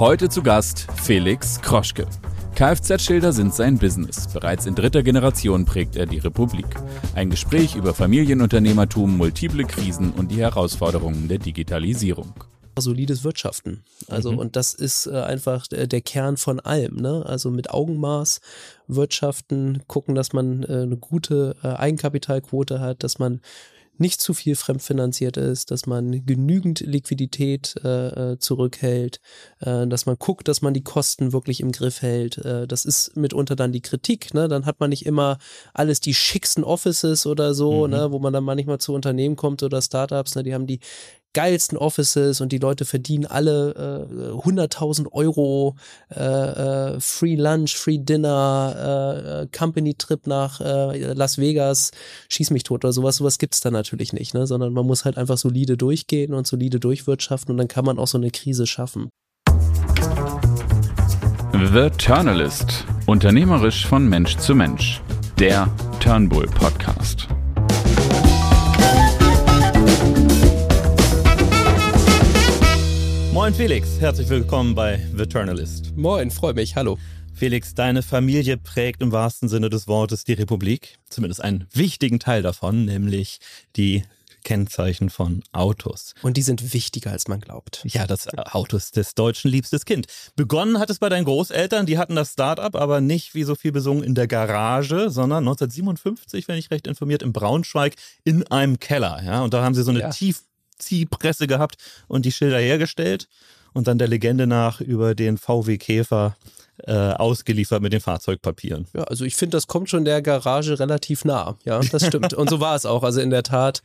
Heute zu Gast Felix Kroschke. Kfz-Schilder sind sein Business. Bereits in dritter Generation prägt er die Republik. Ein Gespräch über Familienunternehmertum, multiple Krisen und die Herausforderungen der Digitalisierung solides Wirtschaften. Also mhm. und das ist äh, einfach der, der, Kern von allem. Ne? Also mit Augenmaß wirtschaften, gucken, dass man äh, eine gute äh, Eigenkapitalquote hat, dass man nicht zu viel fremdfinanziert ist, dass man genügend Liquidität äh, äh, zurückhält, äh, dass man guckt, dass man die Kosten wirklich im Griff hält. Äh, das ist mitunter dann die Kritik. Ne? Dann hat man nicht immer alles die schicksten Offices oder so, mhm. ne? wo man dann manchmal zu Unternehmen kommt oder Startups, ne? die haben die geilsten Offices und die Leute verdienen alle äh, 100.000 Euro, äh, äh, Free Lunch, Free Dinner, äh, Company Trip nach äh, Las Vegas, schieß mich tot oder sowas, sowas gibt's da natürlich nicht, ne? sondern man muss halt einfach solide durchgehen und solide durchwirtschaften und dann kann man auch so eine Krise schaffen. The Turnalist. Unternehmerisch von Mensch zu Mensch. Der Turnbull Podcast. Moin Felix, herzlich willkommen bei The Journalist. Moin, freue mich, hallo. Felix, deine Familie prägt im wahrsten Sinne des Wortes die Republik, zumindest einen wichtigen Teil davon, nämlich die Kennzeichen von Autos. Und die sind wichtiger, als man glaubt. Ja, das Auto ist des Deutschen liebstes Kind. Begonnen hat es bei deinen Großeltern, die hatten das Start-up, aber nicht, wie so viel besungen, in der Garage, sondern 1957, wenn ich recht informiert, in Braunschweig in einem Keller. Ja, und da haben sie so eine ja. tief Ziehpresse gehabt und die Schilder hergestellt und dann der Legende nach über den VW Käfer äh, ausgeliefert mit den Fahrzeugpapieren. Ja, also ich finde, das kommt schon der Garage relativ nah. Ja, das stimmt. und so war es auch. Also in der Tat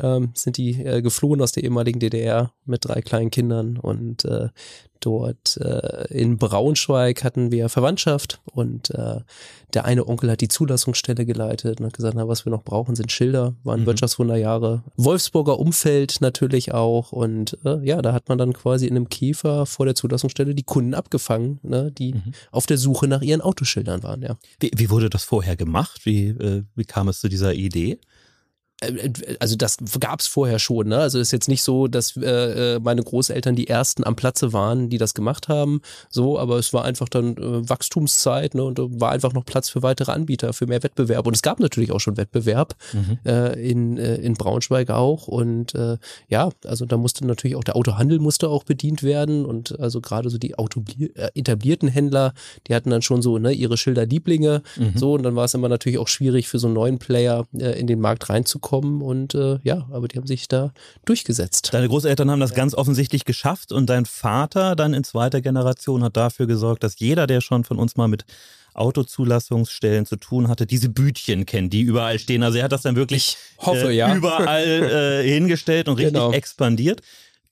ähm, sind die äh, geflohen aus der ehemaligen DDR mit drei kleinen Kindern und äh, dort äh, in Braunschweig hatten wir Verwandtschaft und äh, der eine Onkel hat die Zulassungsstelle geleitet und hat gesagt, na, was wir noch brauchen, sind Schilder, waren mhm. Wirtschaftswunderjahre. Wolfsburger Umfeld natürlich auch und äh, ja, da hat man dann quasi in einem Käfer vor der Zulassungsstelle die Kunden abgefangen, ne, die mhm. auf der Suche nach ihren Autoschildern waren, ja. Wie, wie wurde das vorher gemacht? Wie, äh, wie kam es zu dieser Idee? Äh, also das gab es vorher schon. Ne? Also ist jetzt nicht so, dass äh, äh, meine Großeltern die ersten am Platze waren, die das gemacht haben. So, aber es war einfach dann äh, Wachstumszeit ne? und da war einfach noch Platz für weitere Anbieter, für mehr Wettbewerb. Und es gab natürlich auch schon Wettbewerb mhm. äh, in, äh, in Braunschweig auch. Und äh, ja, also da musste natürlich auch der Autohandel musste auch bedient werden. Und also gerade so die Auto äh, etablierten Händler, die hatten dann schon so ne, ihre Schilder Lieblinge. Mhm. So, und dann war es immer natürlich auch schwierig für so einen neuen Player äh, in den Markt reinzukommen bekommen und äh, ja, aber die haben sich da durchgesetzt. Deine Großeltern haben das ja. ganz offensichtlich geschafft und dein Vater dann in zweiter Generation hat dafür gesorgt, dass jeder, der schon von uns mal mit Autozulassungsstellen zu tun hatte, diese Bütchen kennt, die überall stehen. Also er hat das dann wirklich hoffe, äh, ja. überall äh, hingestellt und richtig genau. expandiert.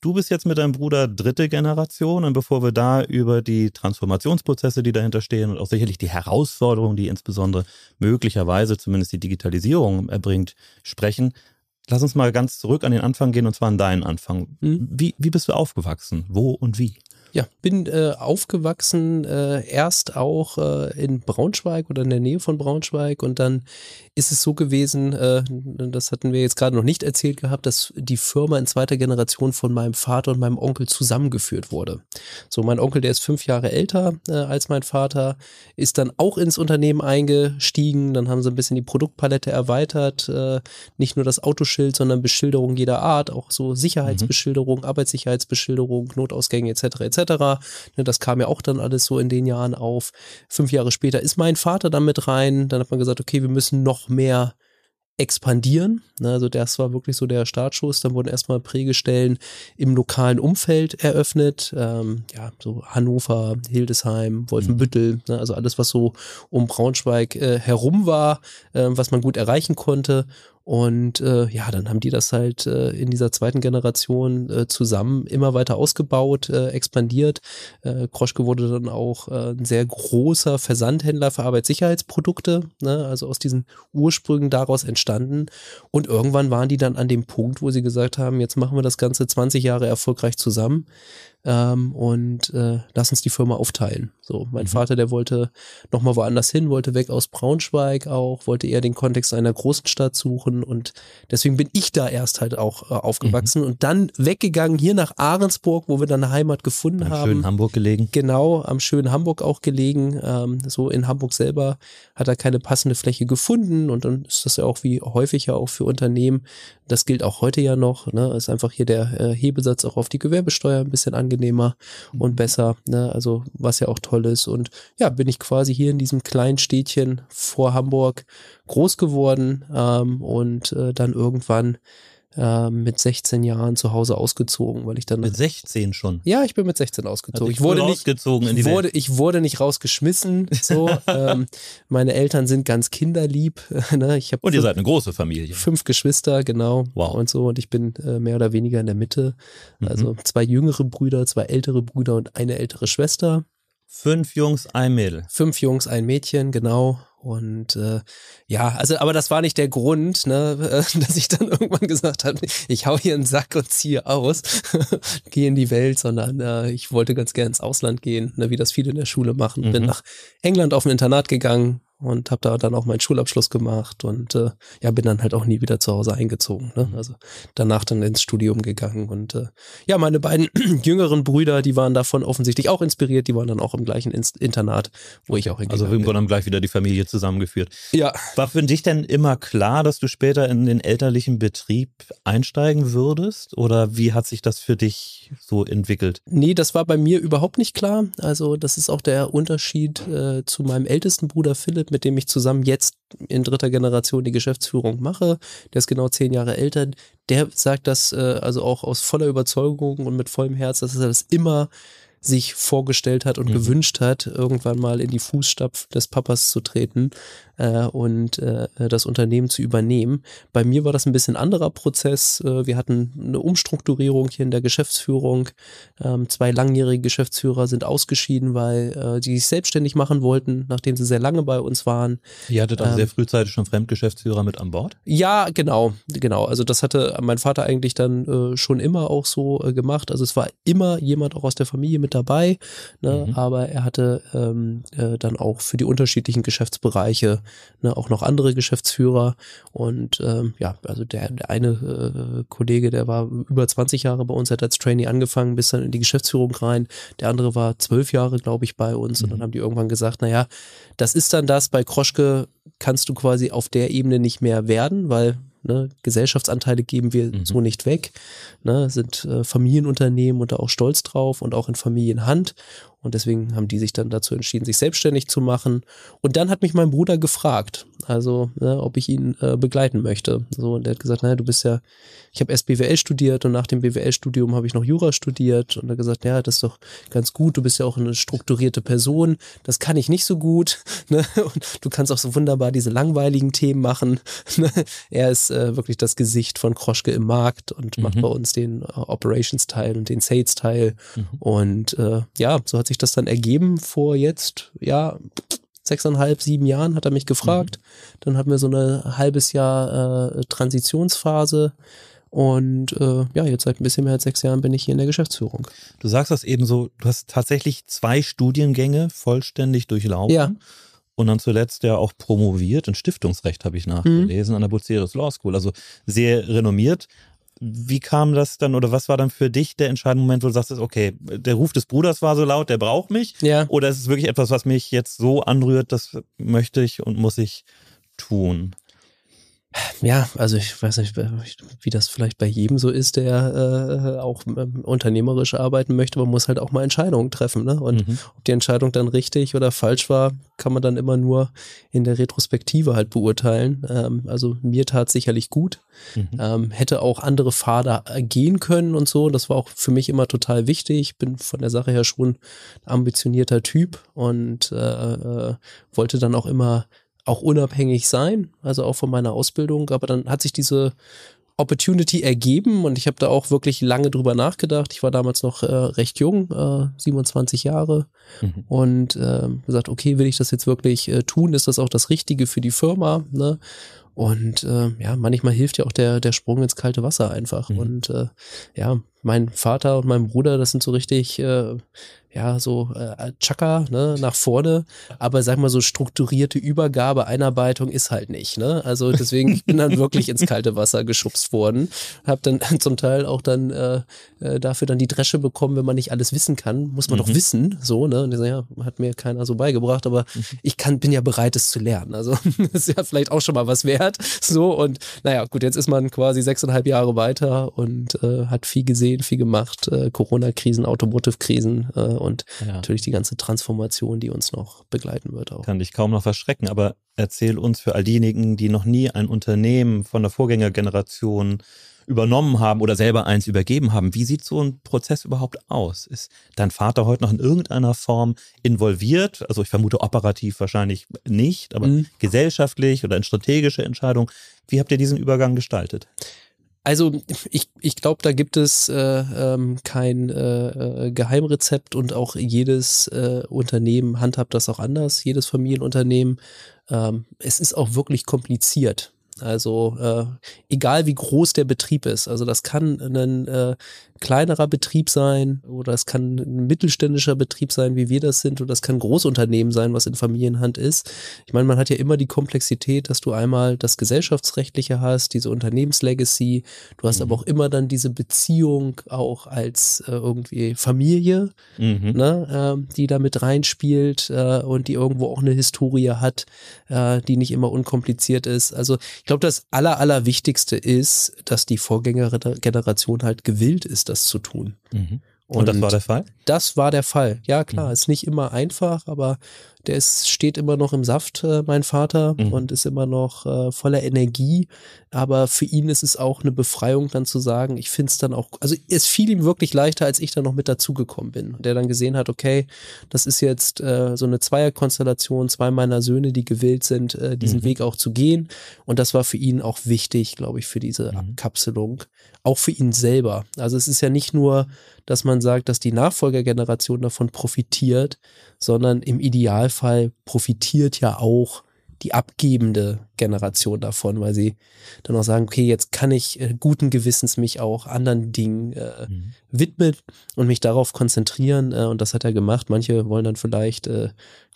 Du bist jetzt mit deinem Bruder dritte Generation und bevor wir da über die Transformationsprozesse, die dahinter stehen und auch sicherlich die Herausforderungen, die insbesondere möglicherweise zumindest die Digitalisierung erbringt, sprechen, lass uns mal ganz zurück an den Anfang gehen und zwar an deinen Anfang. Mhm. Wie, wie bist du aufgewachsen? Wo und wie? Ja, bin äh, aufgewachsen äh, erst auch äh, in Braunschweig oder in der Nähe von Braunschweig und dann ist es so gewesen, äh, das hatten wir jetzt gerade noch nicht erzählt gehabt, dass die Firma in zweiter Generation von meinem Vater und meinem Onkel zusammengeführt wurde. So, mein Onkel, der ist fünf Jahre älter äh, als mein Vater, ist dann auch ins Unternehmen eingestiegen, dann haben sie ein bisschen die Produktpalette erweitert, äh, nicht nur das Autoschild, sondern Beschilderung jeder Art, auch so Sicherheitsbeschilderung, mhm. Arbeitssicherheitsbeschilderung, Notausgänge etc. etc. Ne, das kam ja auch dann alles so in den Jahren auf. Fünf Jahre später ist mein Vater dann mit rein. Dann hat man gesagt, okay, wir müssen noch mehr expandieren. Ne, also das war wirklich so der Startschuss. Dann wurden erstmal Prägestellen im lokalen Umfeld eröffnet. Ähm, ja, so Hannover, Hildesheim, Wolfenbüttel, mhm. ne, also alles, was so um Braunschweig äh, herum war, äh, was man gut erreichen konnte. Und äh, ja, dann haben die das halt äh, in dieser zweiten Generation äh, zusammen immer weiter ausgebaut, äh, expandiert. Äh, Kroschke wurde dann auch äh, ein sehr großer Versandhändler für Arbeitssicherheitsprodukte, ne? also aus diesen Ursprüngen daraus entstanden. Und irgendwann waren die dann an dem Punkt, wo sie gesagt haben, jetzt machen wir das Ganze 20 Jahre erfolgreich zusammen ähm, und äh, lass uns die Firma aufteilen. So, mein Mhm. Vater, der wollte nochmal woanders hin, wollte weg aus Braunschweig auch, wollte eher den Kontext einer großen Stadt suchen und deswegen bin ich da erst halt auch äh, aufgewachsen und dann weggegangen hier nach Ahrensburg, wo wir dann eine Heimat gefunden Im haben. schönen Hamburg gelegen. Genau, am schönen Hamburg auch gelegen. Ähm, so in Hamburg selber hat er keine passende Fläche gefunden und dann ist das ja auch wie häufig ja auch für Unternehmen. Das gilt auch heute ja noch. Ne? Ist einfach hier der äh, Hebesatz auch auf die Gewerbesteuer ein bisschen angenehmer und besser. Ne? Also was ja auch toll ist. Und ja, bin ich quasi hier in diesem kleinen Städtchen vor Hamburg groß geworden ähm, und äh, dann irgendwann ähm, mit 16 Jahren zu Hause ausgezogen, weil ich dann Mit 16 schon. ja, ich bin mit 16 ausgezogen. Hat Ich wurde nicht, rausgezogen in die wurde, Welt. ich wurde nicht rausgeschmissen. So, ähm, meine Eltern sind ganz kinderlieb. ne? Ich Und ihr seid eine große Familie. fünf Geschwister, genau. Wow. Und so. Und ich bin äh, mehr oder weniger in der Mitte. Mhm. Also zwei jüngere Brüder, zwei ältere Brüder und eine ältere Schwester. Fünf Jungs, ein Mädel. Fünf Jungs, ein Mädchen, genau. Und äh, ja, also, aber das war nicht der Grund, ne, äh, dass ich dann irgendwann gesagt habe, ich hau hier einen Sack und ziehe aus, gehe in die Welt, sondern äh, ich wollte ganz gern ins Ausland gehen, ne, wie das viele in der Schule machen. Bin Mhm. nach England auf ein Internat gegangen und habe da dann auch meinen Schulabschluss gemacht und äh, ja, bin dann halt auch nie wieder zu Hause eingezogen. Ne? Also danach dann ins Studium gegangen und äh, ja, meine beiden jüngeren Brüder, die waren davon offensichtlich auch inspiriert, die waren dann auch im gleichen Inst Internat, wo ich auch Also hingegangen im bin. Grunde genommen gleich wieder die Familie zusammengeführt. Ja, War für dich denn immer klar, dass du später in den elterlichen Betrieb einsteigen würdest? Oder wie hat sich das für dich so entwickelt? Nee, das war bei mir überhaupt nicht klar. Also das ist auch der Unterschied äh, zu meinem ältesten Bruder Philipp, mit dem ich zusammen jetzt in dritter Generation die Geschäftsführung mache. Der ist genau zehn Jahre älter. Der sagt das äh, also auch aus voller Überzeugung und mit vollem Herz, dass er das immer sich vorgestellt hat und Mhm. gewünscht hat, irgendwann mal in die Fußstapfen des Papas zu treten äh, und äh, das Unternehmen zu übernehmen. Bei mir war das ein bisschen anderer Prozess. Äh, wir hatten eine Umstrukturierung hier in der Geschäftsführung. Ähm, zwei langjährige Geschäftsführer sind ausgeschieden, weil äh, die sich selbstständig machen wollten, nachdem sie sehr lange bei uns waren. Ihr hattet also Ähm. sehr frühzeitig schon Fremdgeschäftsführer mit an Bord? Ja, genau, genau. Also das hatte mein Vater eigentlich dann äh, schon immer auch so äh, gemacht. Also es war immer jemand auch aus der Familie mit dabei, ne? Mhm. aber er hatte ähm, äh, dann auch für die unterschiedlichen Geschäftsbereiche ne, auch noch andere Geschäftsführer. Und ähm, ja, also der, der eine äh, Kollege, der war über 20 Jahre bei uns, hat als Trainee angefangen, bis dann in die Geschäftsführung rein. Der andere war zwölf Jahre, glaube ich, bei uns. Und Mhm. dann haben die irgendwann gesagt, naja, das ist dann das, bei Kroschke kannst du quasi auf der Ebene nicht mehr werden, weil ne, Gesellschaftsanteile geben wir Mhm. so nicht weg. Ne, sind äh, Familienunternehmen und da auch stolz drauf und auch in Familienhand. Und deswegen haben die sich dann dazu entschieden, sich selbstständig zu machen. Und dann hat mich mein Bruder gefragt, also ne, ob ich ihn äh, begleiten möchte. So, und der hat gesagt, naja, du bist ja, ich habe erst BWL studiert und nach dem BWL-Studium habe ich noch Jura studiert. Und er hat gesagt, ja, das ist doch ganz gut, du bist ja auch eine strukturierte Person. Das kann ich nicht so gut. Ne? Und du kannst auch so wunderbar diese langweiligen Themen machen. Ne? Er ist äh, wirklich das Gesicht von Kroschke im Markt und macht Mhm. bei uns den äh, Operations-Teil und den Sales-Teil. Mhm. Und äh, ja, so hat sich das dann ergeben vor jetzt, ja, sechseinhalb, sieben Jahren hat er mich gefragt. Dann hatten wir so eine halbes Jahr äh, Transitionsphase. Und äh, ja, jetzt seit ein bisschen mehr als sechs Jahren bin ich hier in der Geschäftsführung. Du sagst das eben so, du hast tatsächlich zwei Studiengänge vollständig durchlaufen. Ja. Und dann zuletzt ja auch promoviert in Stiftungsrecht, habe ich Mhm. nachgelesen, an der Bucerius Law School. Also sehr renommiert. Wie kam das dann oder was war dann für dich der entscheidende Moment, wo du sagst, okay, der Ruf des Bruders war so laut, der braucht mich? Ja. Oder ist es wirklich etwas, was mich jetzt so anrührt, das möchte ich und muss ich tun? Ja, also ich weiß nicht, wie das vielleicht bei jedem so ist, der äh, auch ähm, unternehmerisch arbeiten möchte. Man muss halt auch mal Entscheidungen treffen. Ne? Und Mhm. ob die Entscheidung dann richtig oder falsch war, kann man dann immer nur in der Retrospektive halt beurteilen. Ähm, also mir tat sicherlich gut. Mhm. Ähm, hätte auch andere Pfade äh, gehen können und so. Das war auch für mich immer total wichtig. Ich bin von der Sache her schon ein ambitionierter Typ und äh, äh, wollte dann auch immer auch unabhängig sein, also auch von meiner Ausbildung. Aber dann hat sich diese Opportunity ergeben und ich habe da auch wirklich lange drüber nachgedacht. Ich war damals noch äh, recht jung, äh, 27 Jahre Mhm. und äh, gesagt, okay, will ich das jetzt wirklich äh, tun? Ist das auch das Richtige für die Firma? Ne? Und äh, ja, manchmal hilft ja auch der, der Sprung ins kalte Wasser einfach. Mhm. Und äh, ja, mein Vater und mein Bruder, das sind so richtig, äh, ja, so äh, Chaka, ne, nach vorne. Aber sag mal, so strukturierte Übergabe, Einarbeitung ist halt nicht, ne? Also deswegen, ich bin dann wirklich ins kalte Wasser geschubst worden. Hab dann zum Teil auch dann äh, äh, dafür dann die Dresche bekommen, wenn man nicht alles wissen kann, muss man mhm. doch wissen, so, ne? Und ich so, ja, hat mir keiner so beigebracht, aber mhm. ich kann, bin ja bereit, es zu lernen. Also ist ja vielleicht auch schon mal was wert. So, und naja, gut, jetzt ist man quasi sechseinhalb Jahre weiter und äh, hat viel gesehen, viel gemacht, äh, Corona-Krisen, Automotive-Krisen äh, und ja. natürlich die ganze Transformation, die uns noch begleiten wird auch. Kann dich kaum noch verschrecken, aber erzähl uns für all diejenigen, die noch nie ein Unternehmen von der Vorgängergeneration übernommen haben oder selber eins übergeben haben. Wie sieht so ein Prozess überhaupt aus? Ist dein Vater heute noch in irgendeiner Form involviert? Also ich vermute operativ wahrscheinlich nicht, aber mhm. gesellschaftlich oder in strategische Entscheidungen. Wie habt ihr diesen Übergang gestaltet? Also ich, ich glaube, da gibt es äh, ähm, kein äh, äh, Geheimrezept und auch jedes äh, Unternehmen handhabt das auch anders, jedes Familienunternehmen. Ähm, es ist auch wirklich kompliziert. Also äh, egal wie groß der Betrieb ist, also das kann ein äh, kleinerer Betrieb sein oder es kann ein mittelständischer Betrieb sein, wie wir das sind, oder das kann ein Großunternehmen sein, was in Familienhand ist. Ich meine, man hat ja immer die Komplexität, dass du einmal das Gesellschaftsrechtliche hast, diese Unternehmenslegacy, du hast mhm. aber auch immer dann diese Beziehung auch als äh, irgendwie Familie, mhm. ne, äh, die da mit reinspielt äh, und die irgendwo auch eine Historie hat, äh, die nicht immer unkompliziert ist. Also ich glaube, das Aller, Allerwichtigste ist, dass die Vorgängergeneration halt gewillt ist, das zu tun. Mhm. Und, Und, das war der Fall? Das war der Fall. Ja, klar, mhm. ist nicht immer einfach, aber der ist, steht immer noch im Saft, äh, mein Vater, mhm. und ist immer noch äh, voller Energie. Aber für ihn ist es auch eine Befreiung, dann zu sagen, ich finde es dann auch, also es fiel ihm wirklich leichter, als ich dann noch mit dazugekommen bin. Der dann gesehen hat, okay, das ist jetzt äh, so eine Zweierkonstellation, zwei meiner Söhne, die gewillt sind, äh, diesen mhm. Weg auch zu gehen. Und das war für ihn auch wichtig, glaube ich, für diese mhm. Abkapselung. Auch für ihn selber. Also es ist ja nicht nur, dass man sagt, dass die Nachfolgergeneration davon profitiert, sondern im Idealfall profitiert ja auch die abgebende Generation davon, weil sie dann auch sagen, okay, jetzt kann ich äh, guten Gewissens mich auch anderen Dingen äh, mhm. widmen und mich darauf konzentrieren. Äh, und das hat er gemacht. Manche wollen dann vielleicht äh,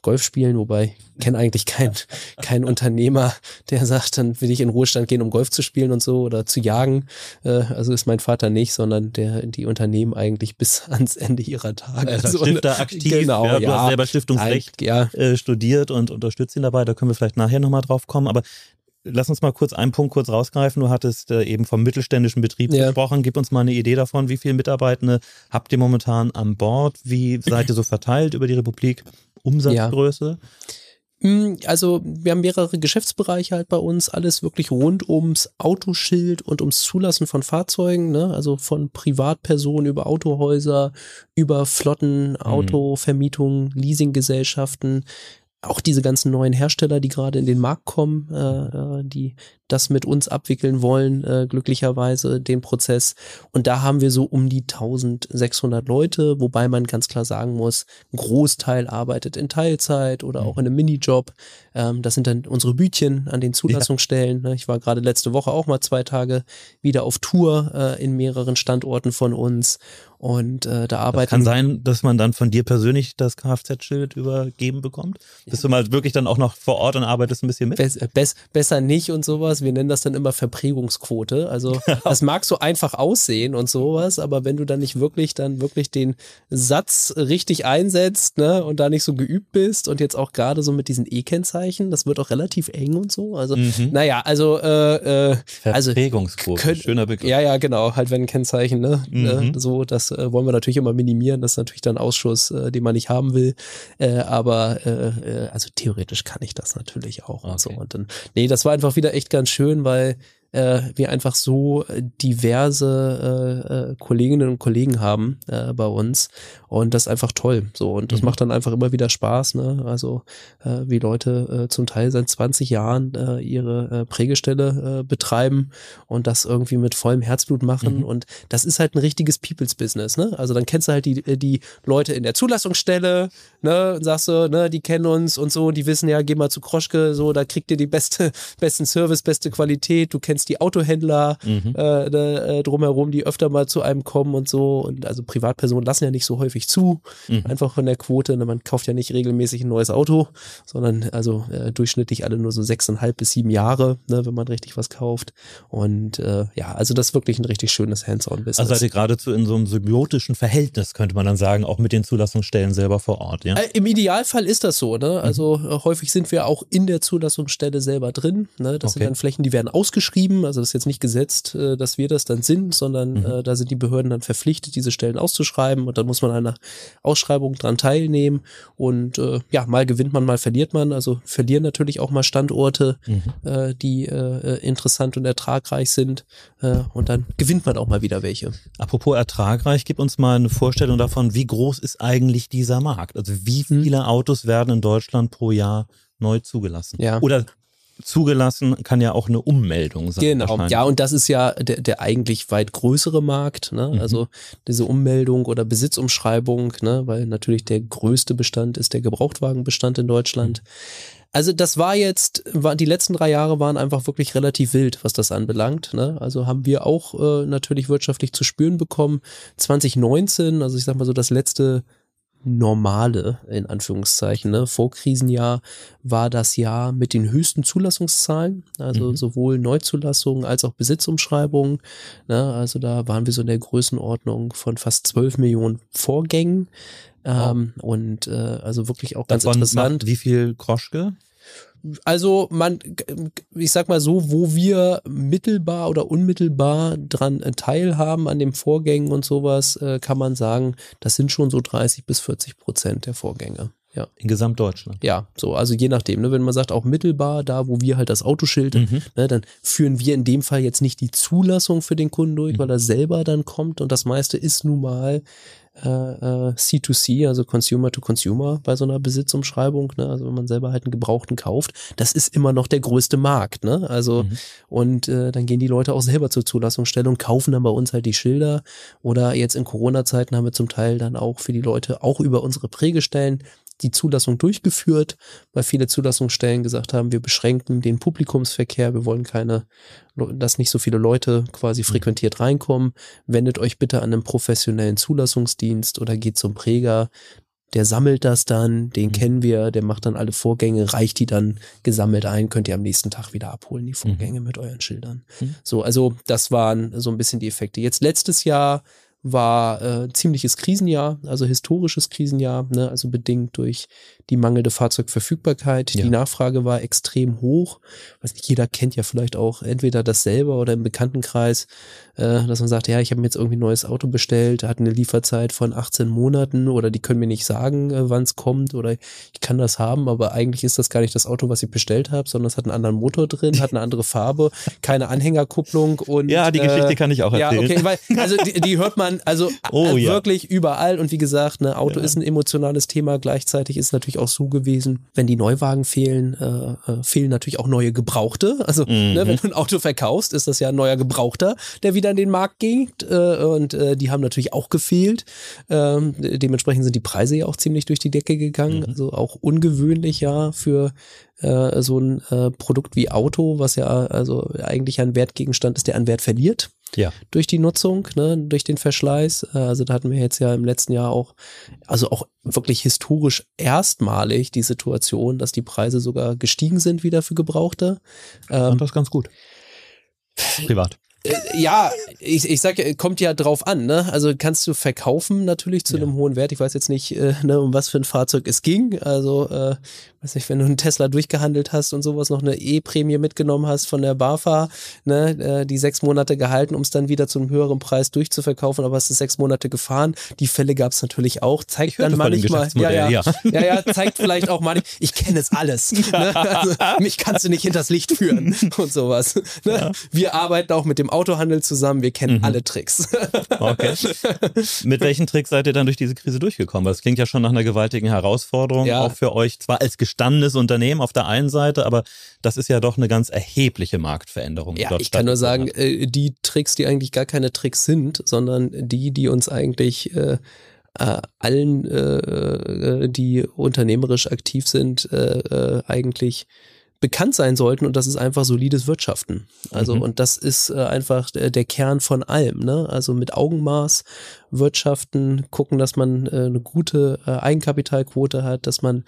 Golf spielen, wobei ich kenne eigentlich keinen kein Unternehmer, der sagt, dann will ich in Ruhestand gehen, um Golf zu spielen und so oder zu jagen. Äh, also ist mein Vater nicht, sondern der die Unternehmen eigentlich bis ans Ende ihrer Tage. Also so Stifter aktiv, genau, ja, ja, selber Stiftungsrecht ja. äh, studiert und unterstützt ihn dabei, da können wir vielleicht nachher nochmal drauf kommen, aber Lass uns mal kurz einen Punkt kurz rausgreifen. Du hattest äh, eben vom mittelständischen Betrieb ja. gesprochen. Gib uns mal eine Idee davon, wie viele Mitarbeitende habt ihr momentan an Bord? Wie seid ihr so verteilt über die Republik? Umsatzgröße? Ja. Mm, also wir haben mehrere Geschäftsbereiche halt bei uns, alles wirklich rund ums Autoschild und ums Zulassen von Fahrzeugen, ne? also von Privatpersonen über Autohäuser, über Flotten, mhm. Autovermietung, Leasinggesellschaften, auch diese ganzen neuen Hersteller, die gerade in den Markt kommen, äh, äh die das mit uns abwickeln wollen, äh, glücklicherweise den Prozess. Und da haben wir so um die 1600 Leute, wobei man ganz klar sagen muss, ein Großteil arbeitet in Teilzeit oder mhm. auch in einem Minijob. Ähm, das sind dann unsere Bütchen an den Zulassungsstellen. Ja. Ne? Ich war gerade letzte Woche auch mal zwei Tage wieder auf Tour äh, in mehreren Standorten von uns. Und äh, da arbeiten. Das kann sein, dass man dann von dir persönlich das Kfz-Schild übergeben bekommt. Bist du mal wirklich dann auch noch vor Ort und arbeitest ein bisschen mit? Bess, bess, besser nicht und sowas. Wir nennen das dann immer Verprägungsquote. Also das mag so einfach aussehen und sowas, aber wenn du dann nicht wirklich dann wirklich den Satz richtig einsetzt, ne, und da nicht so geübt bist und jetzt auch gerade so mit diesen E-Kennzeichen, das wird auch relativ eng und so. Also, mhm. naja, also äh, äh, also Verprägungsquote, also, schöner Begriff. Ja, ja, genau, halt wenn ein Kennzeichen, ne, ne mhm. so, das äh, wollen wir natürlich immer minimieren. Das ist natürlich dann Ausschuss, äh, den man nicht haben will. Äh, aber äh, äh, also theoretisch kann ich das natürlich auch okay. und so. Und dann, nee, das war einfach wieder echt ganz schön, weil äh, wir einfach so diverse äh, äh, Kolleginnen und Kollegen haben äh, bei uns und das ist einfach toll so und das mhm. macht dann einfach immer wieder Spaß ne also äh, wie Leute äh, zum Teil seit 20 Jahren äh, ihre äh, Prägestelle äh, betreiben und das irgendwie mit vollem Herzblut machen mhm. und das ist halt ein richtiges People's Business ne also dann kennst du halt die die Leute in der Zulassungsstelle ne und sagst du ne die kennen uns und so die wissen ja geh mal zu Kroschke so da kriegt ihr die beste besten Service beste Qualität du kennst die Autohändler Mhm. äh, da, äh, drumherum, die öfter mal zu einem kommen und so. Und also Privatpersonen lassen ja nicht so häufig zu, Mhm. einfach von der Quote. Ne? Man kauft ja nicht regelmäßig ein neues Auto, sondern also äh, durchschnittlich alle nur so sechseinhalb bis sieben Jahre, ne, wenn man richtig was kauft. Und äh, ja, also das ist wirklich ein richtig schönes Hands-on-Business. Also seid ihr geradezu in so einem symbiotischen Verhältnis, könnte man dann sagen, auch mit den Zulassungsstellen selber vor Ort, ja? Äh, Im Idealfall ist das so, ne? Also Mhm. häufig sind wir auch in der Zulassungsstelle selber drin. Ne? Das Okay. sind dann Flächen, die werden ausgeschrieben. Also das ist jetzt nicht gesetzt, äh, dass wir das dann sind, sondern Mhm. äh, da sind die Behörden dann verpflichtet, diese Stellen auszuschreiben und dann muss man an einer Ausschreibung dran teilnehmen. Und äh, ja, mal gewinnt man, mal verliert man. Also verlieren natürlich auch mal Standorte, Mhm. äh, die äh, äh, interessant und ertragreich sind. Äh, und dann gewinnt man auch mal wieder welche. Apropos ertragreich, gib uns mal eine Vorstellung davon, wie groß ist eigentlich dieser Markt? Also wie viele Autos werden in Deutschland pro Jahr neu zugelassen? Ja. Oder zugelassen kann ja auch eine Ummeldung sein. Genau, ja, und das ist ja der, der eigentlich weit größere Markt, ne? Mhm. Also diese Ummeldung oder Besitzumschreibung, ne? Weil natürlich der größte Bestand ist der Gebrauchtwagenbestand in Deutschland. Also das war jetzt, war, die letzten drei Jahre waren einfach wirklich relativ wild, was das anbelangt. Ne? Also haben wir auch äh, natürlich wirtschaftlich zu spüren bekommen. 2019, also ich sag mal so das letzte normale, in Anführungszeichen, ne, Vorkrisenjahr war das Jahr mit den höchsten Zulassungszahlen, also Mhm. sowohl Neuzulassungen als auch Besitzumschreibungen. Ne, also da waren wir so in der Größenordnung von fast 12 Millionen Vorgängen. Ähm, und äh, also wirklich auch ganz Davon interessant. wie viel Kroschke? Also man, ich sag mal so, wo wir mittelbar oder unmittelbar dran äh, teilhaben an den Vorgängen und sowas, äh, kann man sagen, das sind schon so 30 bis 40 Prozent der Vorgänge. Ja, In Gesamtdeutschland. ja, so, also je nachdem, ne, wenn man sagt, auch mittelbar, da wo wir halt das Autoschild, Mhm. ne, dann führen wir in dem Fall jetzt nicht die Zulassung für den Kunden durch, Mhm. weil er selber dann kommt und das meiste ist nun mal äh, äh, C2C, also Consumer to Consumer bei so einer Besitzumschreibung, ne? also wenn man selber halt einen Gebrauchten kauft, das ist immer noch der größte Markt, ne? Also Mhm. und äh, dann gehen die Leute auch selber zur Zulassungsstellung, kaufen dann bei uns halt die Schilder oder jetzt in Corona-Zeiten haben wir zum Teil dann auch für die Leute auch über unsere Prägestellen die Zulassung durchgeführt, weil viele Zulassungsstellen gesagt haben, wir beschränken den Publikumsverkehr, wir wollen keine, dass nicht so viele Leute quasi frequentiert reinkommen. Wendet euch bitte an einen professionellen Zulassungsdienst oder geht zum Präger. Der sammelt das dann, den Mhm. kennen wir, der macht dann alle Vorgänge, reicht die dann gesammelt ein, könnt ihr am nächsten Tag wieder abholen, die Vorgänge mit euren Schildern. Mhm. So, also das waren so ein bisschen die Effekte. Jetzt letztes Jahr war äh, ziemliches Krisenjahr, also historisches Krisenjahr, ne, also bedingt durch die mangelnde Fahrzeugverfügbarkeit. Ja. Die Nachfrage war extrem hoch. Weiß nicht, jeder kennt ja vielleicht auch entweder das selber oder im Bekanntenkreis, äh, dass man sagt, ja, ich habe mir jetzt irgendwie ein neues Auto bestellt, hat eine Lieferzeit von 18 Monaten oder die können mir nicht sagen, äh, wann es kommt oder ich kann das haben, aber eigentlich ist das gar nicht das Auto, was ich bestellt habe, sondern es hat einen anderen Motor drin, hat eine andere Farbe, keine Anhängerkupplung und Ja, die äh, Geschichte kann ich auch ja, erzählen. okay, weil, also die, die hört man also Oh, äh, ja. wirklich überall und wie gesagt, ne, Auto Ja. ist ein emotionales Thema. Gleichzeitig ist natürlich auch so gewesen, wenn die Neuwagen fehlen, äh, äh, fehlen natürlich auch neue Gebrauchte. Also Mhm. ne, wenn du ein Auto verkaufst, ist das ja ein neuer Gebrauchter, der wieder in den Markt geht äh, und äh, die haben natürlich auch gefehlt. Ähm, dementsprechend sind die Preise ja auch ziemlich durch die Decke gegangen. Mhm. Also auch ungewöhnlich ja für äh, so ein äh, Produkt wie Auto, was ja also eigentlich ein Wertgegenstand ist, der an Wert verliert Ja. durch die Nutzung, ne, durch den Verschleiß. Äh, Also da hatten wir jetzt ja im letzten Jahr auch, also auch wirklich historisch erstmalig die Situation, dass die Preise sogar gestiegen sind wieder für Gebrauchte. Und Ähm, das ganz gut. Privat. Äh, ja, ich, ich sag ja, kommt ja drauf an, ne? Also kannst du verkaufen natürlich zu Ja. einem hohen Wert. Ich weiß jetzt nicht, äh, ne, um was für ein Fahrzeug es ging. Also, äh, weiß nicht, wenn du einen Tesla durchgehandelt hast und sowas noch eine E-Prämie mitgenommen hast von der BAFA, ne, äh, die sechs Monate gehalten, um es dann wieder zu einem höheren Preis durchzuverkaufen, aber hast du sechs Monate gefahren. Die Fälle gab es natürlich auch. Zeigt Ich dann manchmal, ja, ja, ja. ja, ja, zeigt vielleicht auch mal, ich kenne es alles. Ne? Also, mich kannst du nicht hinters Licht führen und sowas. Ne? Wir arbeiten auch mit dem Autohandel zusammen, wir kennen Mhm. alle Tricks. Okay. Mit welchen Tricks seid ihr dann durch diese Krise durchgekommen? Das klingt ja schon nach einer gewaltigen Herausforderung, Ja. auch für euch, zwar als gestandenes Unternehmen auf der einen Seite, aber das ist ja doch eine ganz erhebliche Marktveränderung. Ja, ich kann nur sagen, stattgefunden äh, die Tricks, die eigentlich gar keine Tricks sind, sondern die, die uns eigentlich äh, äh, allen, äh, äh, die unternehmerisch aktiv sind, äh, äh, eigentlich bekannt sein sollten und das ist einfach solides Wirtschaften. Also mhm. und das ist äh, einfach der Kern von allem. Ne? Also mit Augenmaß wirtschaften, gucken, dass man äh, eine gute äh, Eigenkapitalquote hat, dass man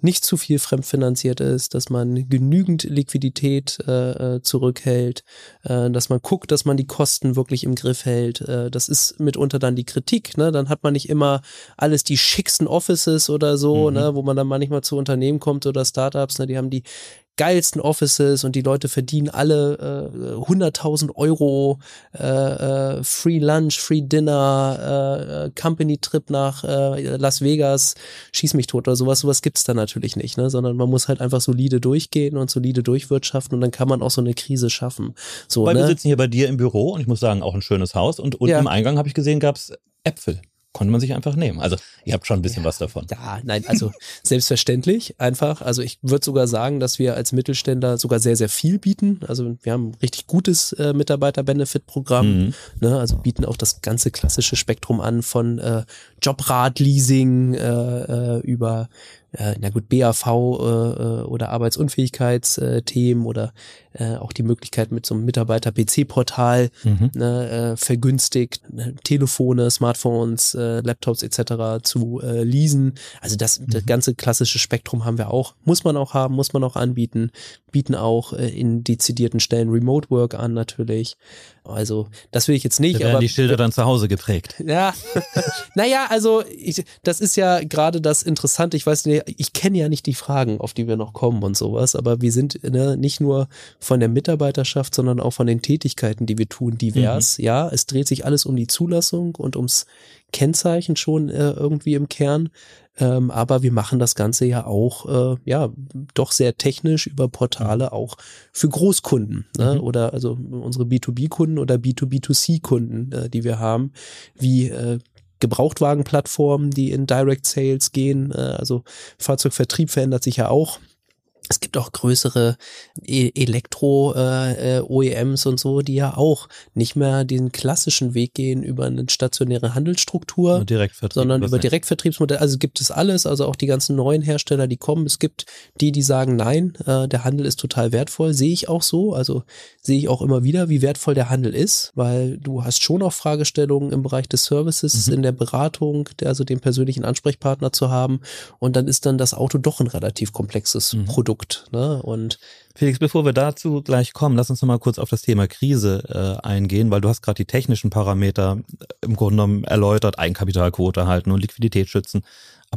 nicht zu viel fremdfinanziert ist, dass man genügend Liquidität äh, äh, zurückhält, äh, dass man guckt, dass man die Kosten wirklich im Griff hält. Äh, das ist mitunter dann die Kritik. Ne? Dann hat man nicht immer alles die schicksten Offices oder so, mhm. ne? wo man dann manchmal zu Unternehmen kommt oder Startups, ne? die haben die geilsten Offices und die Leute verdienen alle äh, 100.000 Euro, äh, äh, Free Lunch, Free Dinner, äh, äh, Company Trip nach äh, Las Vegas, schieß mich tot oder sowas, sowas gibt's da natürlich nicht, ne? sondern man muss halt einfach solide durchgehen und solide durchwirtschaften und dann kann man auch so eine Krise schaffen. So, Weil ne? wir sitzen hier bei dir im Büro und ich muss sagen, auch ein schönes Haus und unten ja. im Eingang habe ich gesehen, gab's Äpfel konnte man sich einfach nehmen. Also ihr habt schon ein bisschen ja, was davon. Ja, nein, also selbstverständlich einfach. Also ich würde sogar sagen, dass wir als Mittelständler sogar sehr, sehr viel bieten. Also wir haben ein richtig gutes äh, Mitarbeiter-Benefit-Programm. Mhm. Ne? Also bieten auch das ganze klassische Spektrum an von äh, Jobrad-Leasing äh, äh, über äh, na gut, BAV äh, äh, oder Arbeitsunfähigkeitsthemen oder äh, auch die Möglichkeit mit so einem Mitarbeiter-PC-Portal mhm. ne, äh, vergünstigt, ne, Telefone, Smartphones, äh, Laptops etc. zu äh, leasen. Also das, mhm. das ganze klassische Spektrum haben wir auch. Muss man auch haben, muss man auch anbieten. Bieten auch äh, in dezidierten Stellen Remote Work an natürlich. Also das will ich jetzt nicht. Da werden aber, die Schilder dann zu Hause geprägt. Ja, naja, also ich, das ist ja gerade das Interessante. Ich weiß nicht, ich kenne ja nicht die Fragen, auf die wir noch kommen und sowas, aber wir sind ne, nicht nur von der Mitarbeiterschaft, sondern auch von den Tätigkeiten, die wir tun, divers. Mhm. Ja, es dreht sich alles um die Zulassung und ums Kennzeichen schon äh, irgendwie im Kern. Ähm, aber wir machen das Ganze ja auch, äh, ja, doch sehr technisch über Portale auch für Großkunden, ne? Mhm. oder also unsere B2B-Kunden oder B2B2C-Kunden, äh, die wir haben, wie äh, Gebrauchtwagenplattformen, die in Direct Sales gehen. Äh, also Fahrzeugvertrieb verändert sich ja auch. Es gibt auch größere e Elektro-OEMs äh, und so, die ja auch nicht mehr den klassischen Weg gehen über eine stationäre Handelsstruktur, sondern über Direktvertriebsmodell. Also gibt es alles, also auch die ganzen neuen Hersteller, die kommen. Es gibt die, die sagen, nein, äh, der Handel ist total wertvoll. Sehe ich auch so. Also sehe ich auch immer wieder, wie wertvoll der Handel ist, weil du hast schon auch Fragestellungen im Bereich des Services, mhm. in der Beratung, also den persönlichen Ansprechpartner zu haben. Und dann ist dann das Auto doch ein relativ komplexes mhm. Produkt. Produkt. Ne? Und Felix, bevor wir dazu gleich kommen, lass uns noch mal kurz auf das Thema Krise äh, eingehen, weil du hast gerade die technischen Parameter äh, im Grunde genommen erläutert, Eigenkapitalquote halten und Liquidität schützen.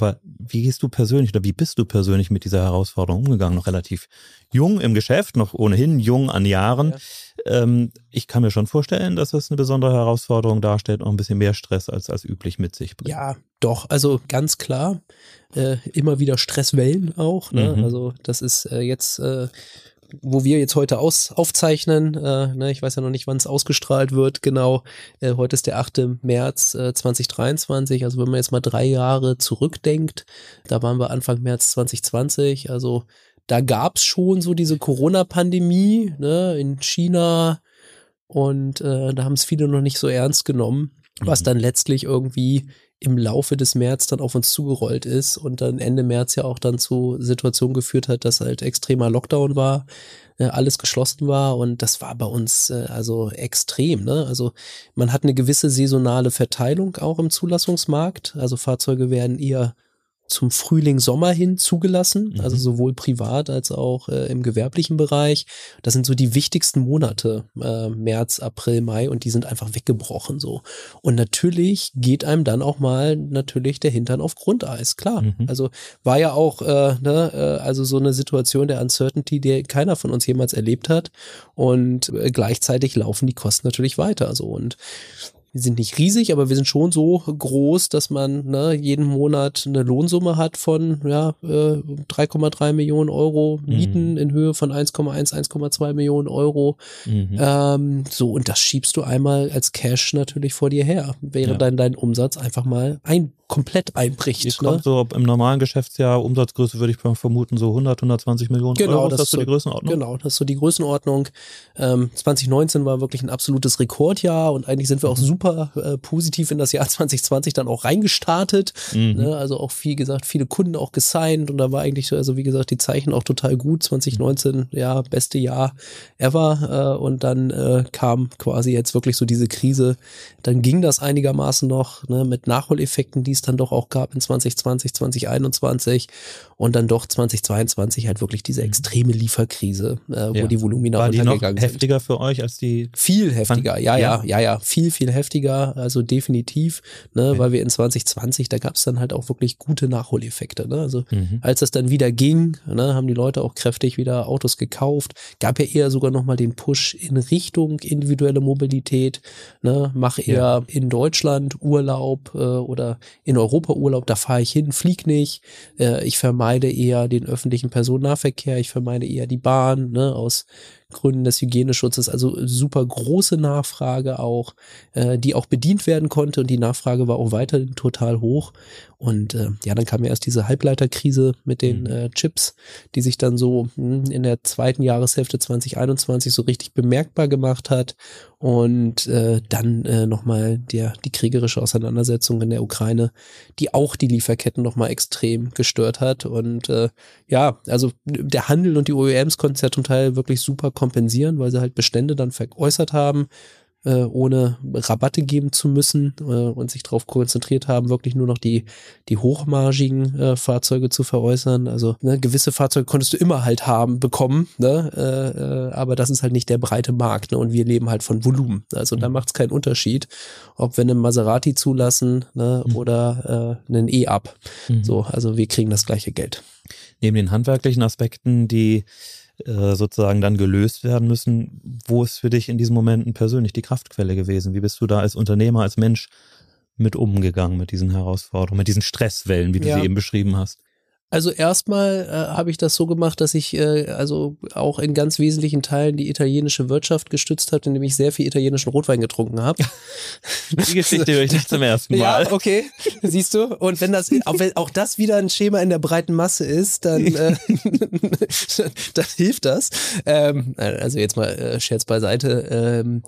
Aber wie gehst du persönlich oder wie bist du persönlich mit dieser Herausforderung umgegangen? Noch relativ jung im Geschäft, noch ohnehin jung an Jahren. Ja. Ähm, ich kann mir schon vorstellen, dass das eine besondere Herausforderung darstellt und ein bisschen mehr Stress als, als üblich mit sich bringt. Ja, doch, also ganz klar. Äh, immer wieder Stresswellen auch. Ne? Mhm. Also das ist äh, jetzt äh, wo wir jetzt heute aus, aufzeichnen, äh, ne, ich weiß ja noch nicht, wann es ausgestrahlt wird, genau, äh, heute ist der 8. März äh, 2023, also wenn man jetzt mal drei Jahre zurückdenkt, da waren wir Anfang März 2020, also da gab's schon so diese Corona-Pandemie ne, in China und äh, da haben es viele noch nicht so ernst genommen, was mhm. dann letztlich irgendwie im Laufe des März dann auf uns zugerollt ist und dann Ende März ja auch dann zu Situationen geführt hat, dass halt extremer Lockdown war, äh, alles geschlossen war und das war bei uns äh, also extrem. Ne? Also man hat eine gewisse saisonale Verteilung auch im Zulassungsmarkt. Also Fahrzeuge werden eher zum Frühling, Sommer hin zugelassen, mhm. also sowohl privat als auch äh, im gewerblichen Bereich. Das sind so die wichtigsten Monate, äh, März, April, Mai und die sind einfach weggebrochen so. Und natürlich geht einem dann auch mal natürlich der Hintern auf Grundeis, klar. Mhm. Also war ja auch äh, ne, äh, also so eine Situation der Uncertainty, die keiner von uns jemals erlebt hat und äh, gleichzeitig laufen die Kosten natürlich weiter so und wir sind nicht riesig, aber wir sind schon so groß, dass man ne, jeden Monat eine Lohnsumme hat von ja, äh, 3,3 Millionen Euro, Mieten mhm. in Höhe von 1,1, 1,2 Millionen Euro. Mhm. Ähm, so, und das schiebst du einmal als Cash natürlich vor dir her, während ja. dann dein Umsatz einfach mal ein komplett einbricht. Die ne? kommt so im normalen Geschäftsjahr Umsatzgröße würde ich vermuten so 100, 120 Millionen genau, Euro. Das ist so die Größenordnung. Genau, das ist so die Größenordnung. Ähm, 2019 war wirklich ein absolutes Rekordjahr und eigentlich sind wir auch mhm. super super äh, positiv in das Jahr 2020 dann auch reingestartet. Mhm. Ne? Also auch, wie gesagt, viele Kunden auch gesigned und da war eigentlich, also wie gesagt, die Zeichen auch total gut. 2019, ja, beste Jahr ever. Äh, und dann äh, kam quasi jetzt wirklich so diese Krise. Dann ging das einigermaßen noch ne, mit Nachholeffekten, die es dann doch auch gab in 2020, 2021 und dann doch 2022 halt wirklich diese mhm. extreme Lieferkrise, äh, wo ja. die Volumina War die noch heftiger für euch als die? Viel heftiger, ja, ja, ja, ja, viel, viel heftiger, also definitiv, ne, okay. weil wir in 2020, da gab es dann halt auch wirklich gute Nachholeffekte, ne, also mhm. als das dann wieder ging, ne, haben die Leute auch kräftig wieder Autos gekauft, gab ja eher sogar nochmal den Push in Richtung individuelle Mobilität, ne, mach eher ja. in Deutschland Urlaub äh, oder in Europa Urlaub, da fahre ich hin, flieg nicht, äh, ich vermeide vermeide eher den öffentlichen Personennahverkehr, ich vermeide eher die Bahn, ne, aus Gründen des Hygieneschutzes. Also super große Nachfrage auch, äh, die auch bedient werden konnte und die Nachfrage war auch weiterhin total hoch. Und äh, ja, dann kam ja erst diese Halbleiterkrise mit den mhm. äh, Chips, die sich dann so mh, hm, in der zweiten Jahreshälfte 2021 so richtig bemerkbar gemacht hat. Und äh, dann äh, nochmal der, die kriegerische Auseinandersetzung in der Ukraine, die auch die Lieferketten nochmal extrem gestört hat. Und äh, ja, also der Handel und die OEMs konnten es ja zum Teil wirklich super kompensieren, weil sie halt Bestände dann veräußert haben, äh, ohne Rabatte geben zu müssen äh, und sich darauf konzentriert haben, wirklich nur noch die, die hochmargigen äh, Fahrzeuge zu veräußern. Also ne, gewisse Fahrzeuge konntest du immer halt haben, bekommen, ne? Äh, äh, aber das ist halt nicht der breite Markt ne? und wir leben halt von Volumen. Also mhm. da macht es keinen Unterschied, ob wir einen Maserati zulassen ne? Mhm. oder äh, einen E-Up. Mhm. So, also wir kriegen das gleiche Geld. Neben den handwerklichen Aspekten, die äh, sozusagen dann gelöst werden müssen. Wo ist für dich in diesen Momenten persönlich die Kraftquelle gewesen? Wie bist du da als Unternehmer, als Mensch mit umgegangen mit diesen Herausforderungen, mit diesen Stresswellen, wie du ja. sie eben beschrieben hast? Also erstmal äh, habe ich das so gemacht, dass ich äh, also auch in ganz wesentlichen Teilen die italienische Wirtschaft gestützt habe, indem ich sehr viel italienischen Rotwein getrunken habe. Die Geschichte höre ich nicht zum ersten Mal. Ja, okay, siehst du. Und wenn das auch, wenn auch das wieder ein Schema in der breiten Masse ist, dann, äh, dann hilft das. Ähm, also jetzt mal äh, Scherz beiseite. Ähm,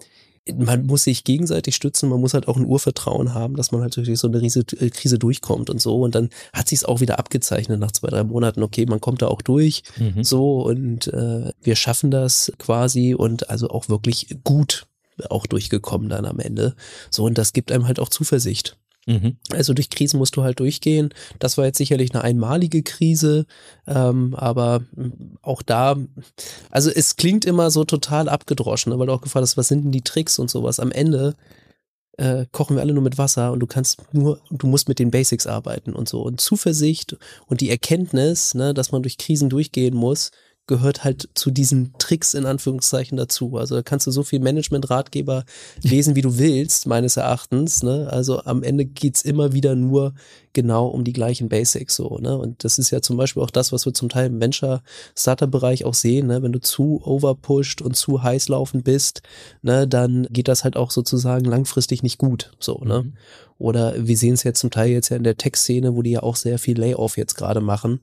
man muss sich gegenseitig stützen, man muss halt auch ein Urvertrauen haben, dass man halt durch so eine Riese, äh, Krise durchkommt und so. Und dann hat sich es auch wieder abgezeichnet nach zwei, drei Monaten, okay, man kommt da auch durch, mhm. so und äh, wir schaffen das quasi und also auch wirklich gut auch durchgekommen dann am Ende. So, und das gibt einem halt auch Zuversicht. Mhm. Also durch Krisen musst du halt durchgehen. Das war jetzt sicherlich eine einmalige Krise, ähm, aber auch da, also es klingt immer so total abgedroschen, weil du auch gefragt hast, was sind denn die Tricks und sowas. Am Ende äh, kochen wir alle nur mit Wasser und du kannst nur, du musst mit den Basics arbeiten und so. Und Zuversicht und die Erkenntnis, ne, dass man durch Krisen durchgehen muss, gehört halt zu diesen Tricks in Anführungszeichen dazu. Also da kannst du so viel Management-Ratgeber lesen, wie du willst, meines Erachtens. Ne? Also am Ende geht's immer wieder nur genau um die gleichen Basics so. Ne? Und das ist ja zum Beispiel auch das, was wir zum Teil im Venture-Startup-Bereich auch sehen. Ne? Wenn du zu overpushed und zu heiß laufend bist, ne, dann geht das halt auch sozusagen langfristig nicht gut. So, ne? Mhm. Oder wir sehen es jetzt zum Teil jetzt ja in der Tech-Szene, wo die ja auch sehr viel Layoff jetzt gerade machen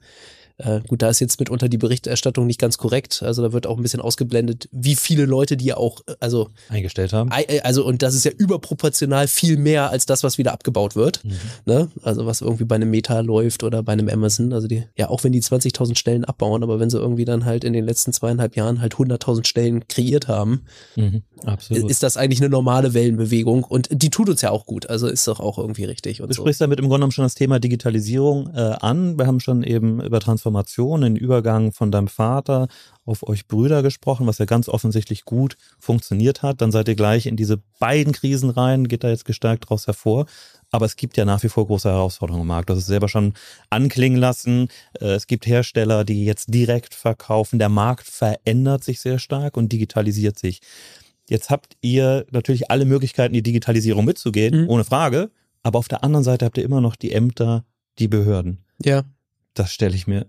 äh, gut, da ist jetzt mitunter die Berichterstattung nicht ganz korrekt. Also da wird auch ein bisschen ausgeblendet, wie viele Leute die ja auch, äh, also eingestellt haben. Äh, also und das ist ja überproportional viel mehr als das, was wieder abgebaut wird. Mhm. Ne? Also was irgendwie bei einem Meta läuft oder bei einem Amazon. Also die, ja, auch wenn die 20.000 Stellen abbauen, aber wenn sie irgendwie dann halt in den letzten zweieinhalb Jahren halt 100.000 Stellen kreiert haben, mhm, ist das eigentlich eine normale Wellenbewegung und die tut uns ja auch gut. Also ist doch auch irgendwie richtig. du sprichst damit im Grunde genommen schon das Thema Digitalisierung äh, an. Wir haben schon eben über Transformation Transformation, den Übergang von deinem Vater auf euch Brüder gesprochen, was ja ganz offensichtlich gut funktioniert hat. Dann seid ihr gleich in diese beiden Krisen rein, geht da jetzt gestärkt daraus hervor. Aber es gibt ja nach wie vor große Herausforderungen im Markt. Du hast es selber schon anklingen lassen. Äh, es gibt Hersteller, die jetzt direkt verkaufen. Der Markt verändert sich sehr stark und digitalisiert sich. Jetzt habt ihr natürlich alle Möglichkeiten, die Digitalisierung mitzugehen, mhm. ohne Frage. Aber auf der anderen Seite habt ihr immer noch die Ämter, die Behörden. Ja. Das stelle ich mir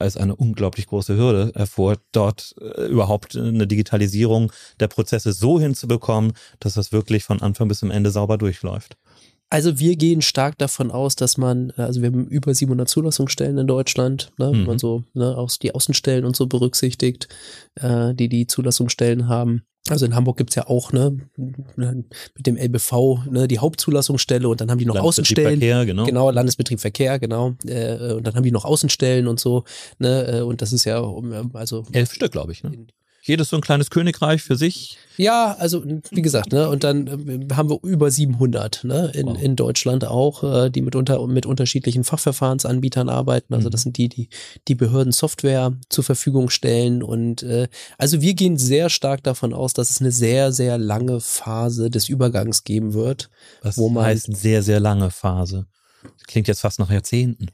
als eine unglaublich große Hürde hervor, dort äh, überhaupt eine Digitalisierung der Prozesse so hinzubekommen, dass das wirklich von Anfang bis zum Ende sauber durchläuft. Also wir gehen stark davon aus, dass man, äh, also wir haben über 700 Zulassungsstellen in Deutschland, ne, mhm. man so ne, auch die Außenstellen und so berücksichtigt, äh, die die Zulassungsstellen haben. Also in Hamburg gibt's ja auch ne, mit dem LBV ne, die Hauptzulassungsstelle und dann haben die noch Außenstellen. Verkehr, genau. genau, Landesbetrieb Verkehr, genau. Äh, und dann haben die noch Außenstellen und so. Ne, äh, und das ist ja also elf Stück, glaube ich. Ne? Jedes so ein kleines Königreich für sich. Ja, also wie gesagt, ne, und dann äh, haben wir über 700 ne, in, wow. in Deutschland auch, äh, die mit, unter, mit unterschiedlichen Fachverfahrensanbietern arbeiten. Also das mhm. sind die, die die Behörden Software zur Verfügung stellen. Und äh, also wir gehen sehr stark davon aus, dass es eine sehr, sehr lange Phase des Übergangs geben wird. Was wo man heißt sehr, sehr lange Phase? Klingt jetzt fast nach Jahrzehnten.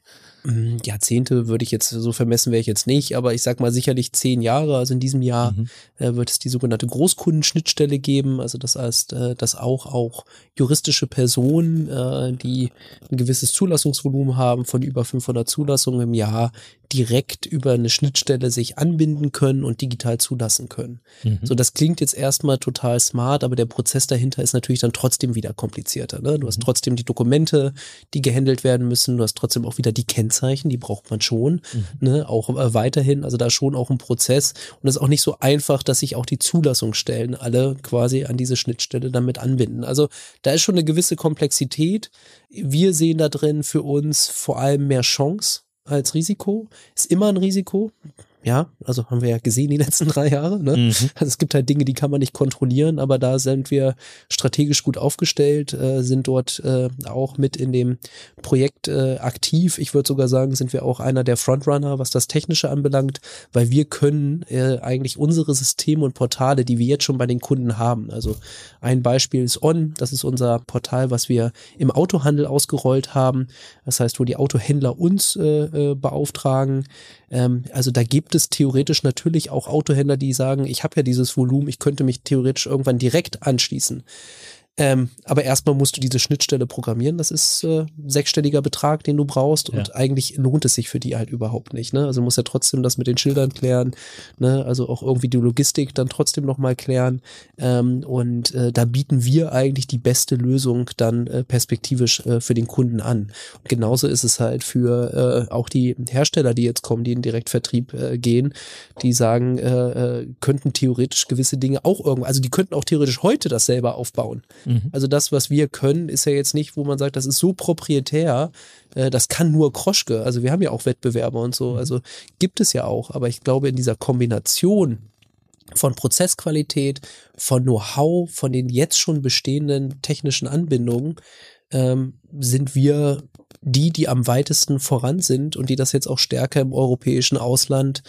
Mm, Jahrzehnte würde ich jetzt, so vermessen wäre ich jetzt nicht, aber ich sag mal sicherlich zehn Jahre. Also in diesem Jahr mhm. äh, wird es die sogenannte Großkundenschnittstelle geben. Also das heißt, äh, dass auch, auch juristische Personen, äh, die ein gewisses Zulassungsvolumen haben von über 500 Zulassungen im Jahr, direkt über eine Schnittstelle sich anbinden können und digital zulassen können. Mhm. So, das klingt jetzt erstmal total smart, aber der Prozess dahinter ist natürlich dann trotzdem wieder komplizierter. Ne? Du hast mhm. trotzdem die Dokumente, die gehandelt werden müssen. Du hast trotzdem auch wieder die Kennzeichen, die braucht man schon. Mhm. Ne? Auch äh, weiterhin, also da schon auch ein Prozess. Und es ist auch nicht so einfach, dass sich auch die Zulassungsstellen alle quasi an diese Schnittstelle damit anbinden. Also da ist schon eine gewisse Komplexität. Wir sehen da drin für uns vor allem mehr Chance als Risiko. Ist immer ein Risiko. Ja, also haben wir ja gesehen die letzten drei Jahre. Ne? Mhm. Also es gibt halt Dinge, die kann man nicht kontrollieren, aber da sind wir strategisch gut aufgestellt, äh, sind dort äh, auch mit in dem Projekt äh, aktiv. Ich würde sogar sagen, sind wir auch einer der Frontrunner, was das Technische anbelangt, weil wir können äh, eigentlich unsere Systeme und Portale, die wir jetzt schon bei den Kunden haben. Also ein Beispiel ist On, das ist unser Portal, was wir im Autohandel ausgerollt haben. Das heißt, wo die Autohändler uns äh, äh, beauftragen. Ähm, also da gibt es theoretisch natürlich auch Autohändler, die sagen, ich habe ja dieses Volumen, ich könnte mich theoretisch irgendwann direkt anschließen. Ähm, aber erstmal musst du diese Schnittstelle programmieren. Das ist äh, sechsstelliger Betrag, den du brauchst. Und ja. eigentlich lohnt es sich für die halt überhaupt nicht. Ne? Also muss ja trotzdem das mit den Schildern klären. Ne? Also auch irgendwie die Logistik dann trotzdem nochmal klären. Ähm, und äh, da bieten wir eigentlich die beste Lösung dann äh, perspektivisch äh, für den Kunden an. Und genauso ist es halt für äh, auch die Hersteller, die jetzt kommen, die in Direktvertrieb äh, gehen, die sagen, äh, äh, könnten theoretisch gewisse Dinge auch irgendwo, also die könnten auch theoretisch heute das selber aufbauen. Mhm. Also das, was wir können, ist ja jetzt nicht, wo man sagt, das ist so proprietär, äh, das kann nur Kroschke. Also wir haben ja auch Wettbewerber und so. Mhm. Also gibt es ja auch. Aber ich glaube, in dieser Kombination von Prozessqualität, von Know-how, von den jetzt schon bestehenden technischen Anbindungen, ähm, sind wir die, die am weitesten voran sind und die das jetzt auch stärker im europäischen Ausland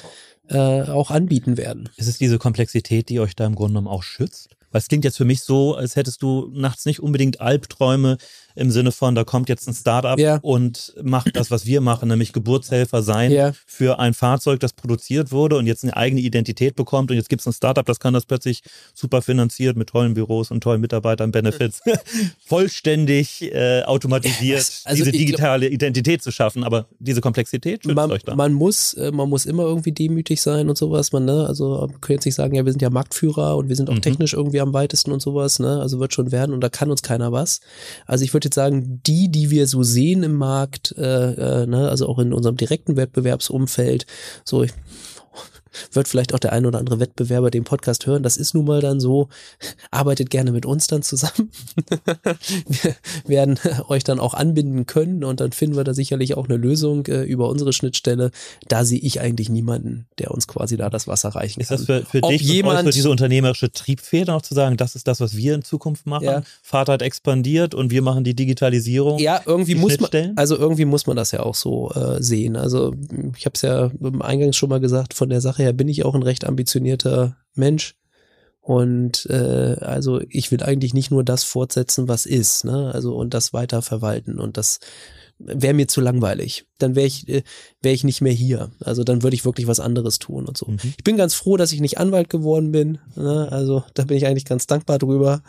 äh, auch anbieten werden. Ist es diese Komplexität, die euch da im Grunde genommen auch schützt? Weil es klingt jetzt für mich so, als hättest du nachts nicht unbedingt Albträume im Sinne von, da kommt jetzt ein Startup ja. und macht das, was wir machen, nämlich Geburtshelfer sein ja. für ein Fahrzeug, das produziert wurde und jetzt eine eigene Identität bekommt und jetzt gibt es ein Startup, das kann das plötzlich super finanziert mit tollen Büros und tollen Mitarbeitern, Benefits, vollständig äh, automatisiert also diese digitale Identität zu schaffen. Aber diese Komplexität schützt man, euch da. Man muss, äh, man muss immer irgendwie demütig sein und sowas. Man, ne? Also man kann jetzt nicht sagen, ja, wir sind ja Marktführer und wir sind auch mhm. technisch irgendwie am weitesten und sowas. Ne? Also wird schon werden und da kann uns keiner was. Also ich würde jetzt sagen, die, die wir so sehen im Markt, äh, äh, ne, also auch in unserem direkten Wettbewerbsumfeld, so wird vielleicht auch der ein oder andere Wettbewerber den Podcast hören. Das ist nun mal dann so. Arbeitet gerne mit uns dann zusammen. wir werden euch dann auch anbinden können und dann finden wir da sicherlich auch eine Lösung äh, über unsere Schnittstelle. Da sehe ich eigentlich niemanden, der uns quasi da das Wasser reichen kann. Ist das für, für dich jemand, für diese unternehmerische Triebfeder auch zu sagen, das ist das, was wir in Zukunft machen? Ja. Vater hat expandiert und wir machen die Digitalisierung. Ja, irgendwie muss man, also irgendwie muss man das ja auch so äh, sehen. Also ich habe es ja eingangs schon mal gesagt, von der Sache her bin ich auch ein recht ambitionierter Mensch. Und äh, also ich will eigentlich nicht nur das fortsetzen, was ist, ne? Also und das weiter verwalten. Und das wäre mir zu langweilig. Dann wäre ich, äh, wäre ich nicht mehr hier. Also dann würde ich wirklich was anderes tun und so. Mhm. Ich bin ganz froh, dass ich nicht Anwalt geworden bin. Ne? Also da bin ich eigentlich ganz dankbar drüber.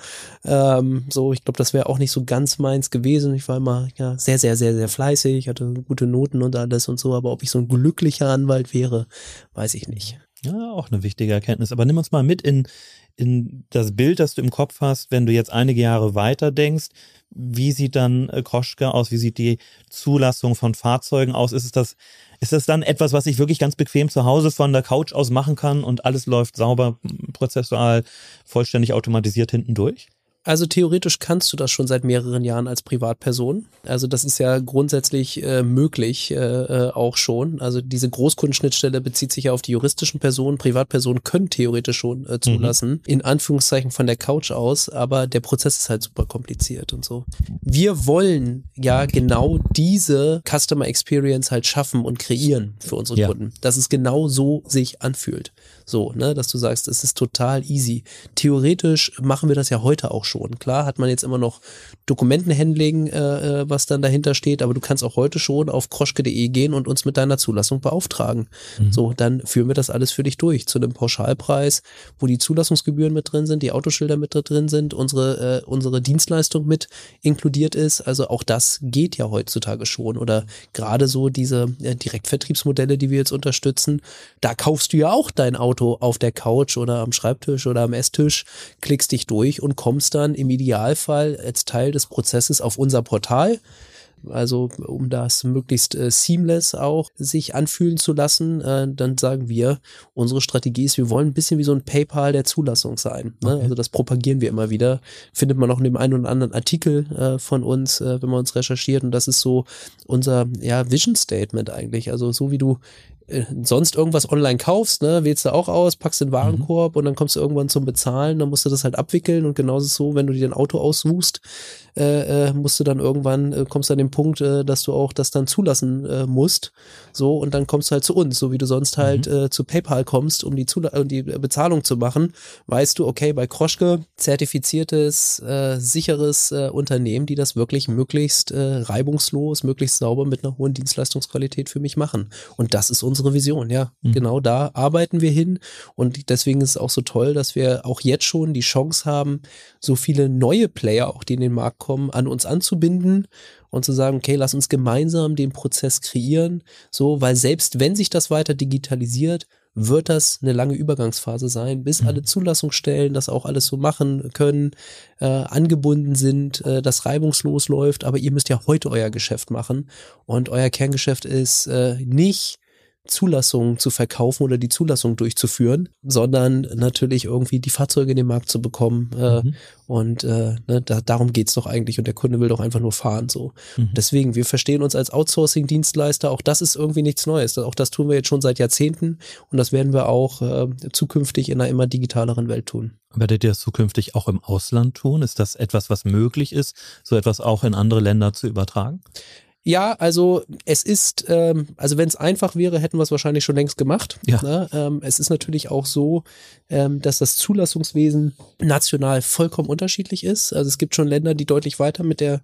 Ähm, so, ich glaube, das wäre auch nicht so ganz meins gewesen. Ich war immer ja sehr, sehr, sehr, sehr fleißig, hatte gute Noten und alles und so. Aber ob ich so ein glücklicher Anwalt wäre, weiß ich nicht. Ja, auch eine wichtige Erkenntnis. Aber nimm uns mal mit in in das Bild, das du im Kopf hast, wenn du jetzt einige Jahre weiter denkst, wie sieht dann äh, Kroschke aus? Wie sieht die Zulassung von Fahrzeugen aus? Ist es das, ist das dann etwas, was ich wirklich ganz bequem zu Hause von der Couch aus machen kann und alles läuft sauber, prozessual, vollständig automatisiert hinten durch? Also theoretisch kannst du das schon seit mehreren Jahren als Privatperson. Also das ist ja grundsätzlich äh, möglich äh, äh, auch schon. Also diese Großkundenschnittstelle bezieht sich ja auf die juristischen Personen. Privatpersonen können theoretisch schon äh, zulassen, mhm. in Anführungszeichen von der Couch aus, aber der Prozess ist halt super kompliziert und so. Wir wollen ja genau diese Customer Experience halt schaffen und kreieren für unsere ja. Kunden, dass es genau so sich anfühlt. So, ne, dass du sagst, es ist total easy. Theoretisch machen wir das ja heute auch schon. Klar hat man jetzt immer noch Dokumentenhandling, äh, äh was dann dahinter steht, aber du kannst auch heute schon auf kroschke.de gehen und uns mit deiner Zulassung beauftragen. Mhm. So, dann führen wir das alles für dich durch zu einem Pauschalpreis, wo die Zulassungsgebühren mit drin sind, die Autoschilder mit drin sind, unsere, äh, unsere Dienstleistung mit inkludiert ist. Also auch das geht ja heutzutage schon. Oder gerade so diese äh, Direktvertriebsmodelle, die wir jetzt unterstützen, da kaufst du ja auch dein Auto auf der Couch oder am Schreibtisch oder am Esstisch, klickst dich durch und kommst dann im Idealfall als Teil des Prozesses auf unser Portal. Also um das möglichst äh, seamless auch sich anfühlen zu lassen, äh, dann sagen wir, unsere Strategie ist, wir wollen ein bisschen wie so ein PayPal der Zulassung sein. Ne? Okay. Also das propagieren wir immer wieder. Findet man auch in dem einen oder anderen Artikel äh, von uns, äh, wenn man uns recherchiert. Und das ist so unser ja, Vision Statement eigentlich. Also so wie du sonst irgendwas online kaufst, ne, wählst du auch aus, packst den Warenkorb mhm. und dann kommst du irgendwann zum Bezahlen, dann musst du das halt abwickeln und genauso so, wenn du dir ein Auto aussuchst, äh, äh, musst du dann irgendwann, äh, kommst an den Punkt, äh, dass du auch das dann zulassen äh, musst, so und dann kommst du halt zu uns, so wie du sonst halt mhm. äh, zu PayPal kommst, um die, Zula um die Bezahlung zu machen, weißt du, okay, bei Kroschke zertifiziertes, äh, sicheres äh, Unternehmen, die das wirklich möglichst äh, reibungslos, möglichst sauber mit einer hohen Dienstleistungsqualität für mich machen und das ist unsere Vision, ja, mhm. genau da arbeiten wir hin und deswegen ist es auch so toll, dass wir auch jetzt schon die Chance haben, so viele neue Player, auch die in den Markt kommen, an uns anzubinden und zu sagen, okay, lass uns gemeinsam den Prozess kreieren, so, weil selbst wenn sich das weiter digitalisiert, wird das eine lange Übergangsphase sein, bis mhm. alle Zulassungsstellen das auch alles so machen können, äh, angebunden sind, äh, das reibungslos läuft, aber ihr müsst ja heute euer Geschäft machen und euer Kerngeschäft ist äh, nicht Zulassung zu verkaufen oder die Zulassung durchzuführen, sondern natürlich irgendwie die Fahrzeuge in den Markt zu bekommen. Äh, mhm. Und äh, ne, da, darum geht's doch eigentlich. Und der Kunde will doch einfach nur fahren. So. Mhm. Deswegen, wir verstehen uns als Outsourcing-Dienstleister. Auch das ist irgendwie nichts Neues. Auch das tun wir jetzt schon seit Jahrzehnten. Und das werden wir auch äh, zukünftig in einer immer digitaleren Welt tun. Werdet ihr das zukünftig auch im Ausland tun? Ist das etwas, was möglich ist, so etwas auch in andere Länder zu übertragen? Ja, also es ist, ähm, also wenn es einfach wäre, hätten wir es wahrscheinlich schon längst gemacht. Ja. Ne? Ähm, es ist natürlich auch so, ähm, dass das Zulassungswesen national vollkommen unterschiedlich ist. Also es gibt schon Länder, die deutlich weiter mit der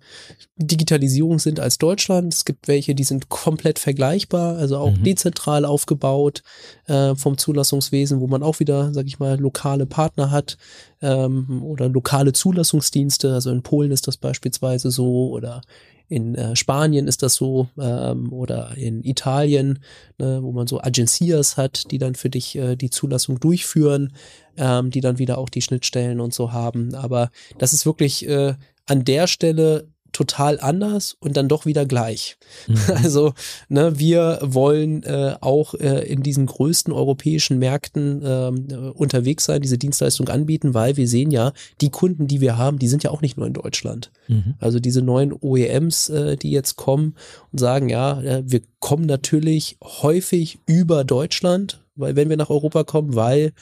Digitalisierung sind als Deutschland. Es gibt welche, die sind komplett vergleichbar, also auch mhm. dezentral aufgebaut äh, vom Zulassungswesen, wo man auch wieder, sag ich mal, lokale Partner hat ähm, oder lokale Zulassungsdienste. Also in Polen ist das beispielsweise so oder in äh, Spanien ist das so ähm, oder in Italien, ne, wo man so Agencias hat, die dann für dich äh, die Zulassung durchführen, ähm, die dann wieder auch die Schnittstellen und so haben. Aber das ist wirklich äh, an der Stelle total anders und dann doch wieder gleich. Mhm. Also ne, wir wollen äh, auch äh, in diesen größten europäischen Märkten ähm, äh, unterwegs sein, diese Dienstleistung anbieten, weil wir sehen ja, die Kunden, die wir haben, die sind ja auch nicht nur in Deutschland. Mhm. Also diese neuen OEMs, äh, die jetzt kommen und sagen, ja, äh, wir kommen natürlich häufig über Deutschland, weil wenn wir nach Europa kommen, weil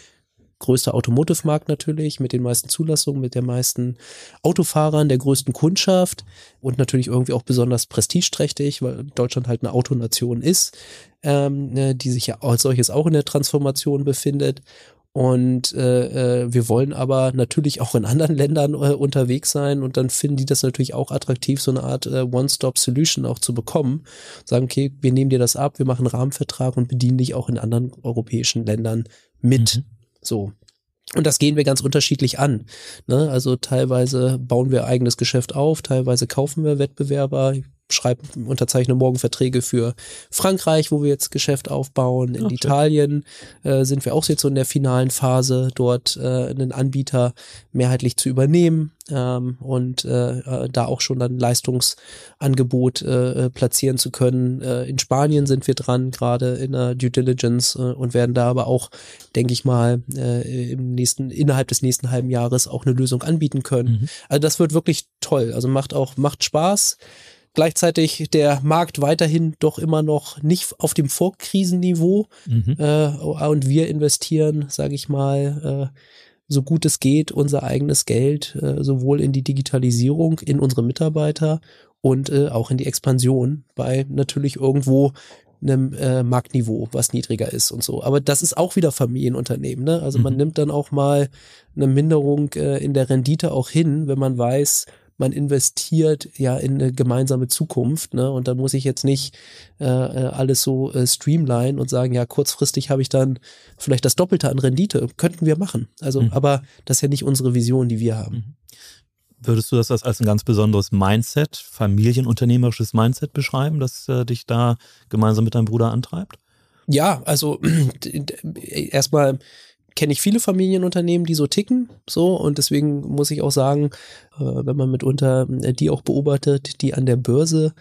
größter Automotive-Markt natürlich, mit den meisten Zulassungen, mit der meisten Autofahrern, der größten Kundschaft und natürlich irgendwie auch besonders prestigeträchtig, weil Deutschland halt eine Autonation ist, ähm, ne, die sich ja als solches auch in der Transformation befindet. Und äh, äh, wir wollen aber natürlich auch in anderen Ländern äh, unterwegs sein und dann finden die das natürlich auch attraktiv, so eine Art äh, One-Stop-Solution auch zu bekommen. Sagen, okay, wir nehmen dir das ab, wir machen einen Rahmenvertrag und bedienen dich auch in anderen europäischen Ländern mit. Mhm. So. Und das gehen wir ganz unterschiedlich an. Ne? Also teilweise bauen wir eigenes Geschäft auf, teilweise kaufen wir Wettbewerber. Schreibe, unterzeichne morgen Verträge für Frankreich, wo wir jetzt Geschäft aufbauen. In Ach, Italien äh, sind wir auch jetzt so in der finalen Phase, dort äh, einen Anbieter mehrheitlich zu übernehmen ähm, und äh, äh, da auch schon dann Leistungsangebot äh, äh, platzieren zu können. Äh, in Spanien sind wir dran, gerade in der Due Diligence äh, und werden da aber auch, denke ich mal, äh, im nächsten, innerhalb des nächsten halben Jahres auch eine Lösung anbieten können. Mhm. Also das wird wirklich toll. Also macht auch, macht Spaß. Gleichzeitig der Markt weiterhin doch immer noch nicht auf dem Vorkrisenniveau mhm. äh, und wir investieren, sage ich mal, äh, so gut es geht, unser eigenes Geld äh, sowohl in die Digitalisierung, in unsere Mitarbeiter und äh, auch in die Expansion bei natürlich irgendwo einem äh, Marktniveau, was niedriger ist und so. Aber das ist auch wieder Familienunternehmen. Ne? Also man mhm. nimmt dann auch mal eine Minderung äh, in der Rendite auch hin, wenn man weiß, man investiert ja in eine gemeinsame Zukunft, ne? Und da muss ich jetzt nicht äh, äh, alles so äh, streamline und sagen, ja, kurzfristig habe ich dann vielleicht das Doppelte an Rendite. Könnten wir machen. Also, mhm. aber das ist ja nicht unsere Vision, die wir haben. Mhm. Würdest du das als ein ganz besonderes Mindset, familienunternehmerisches Mindset beschreiben, das äh, dich da gemeinsam mit deinem Bruder antreibt? Ja, also erstmal kenne ich viele Familienunternehmen, die so ticken, so und deswegen muss ich auch sagen, äh, wenn man mitunter äh, die auch beobachtet, die an der Börse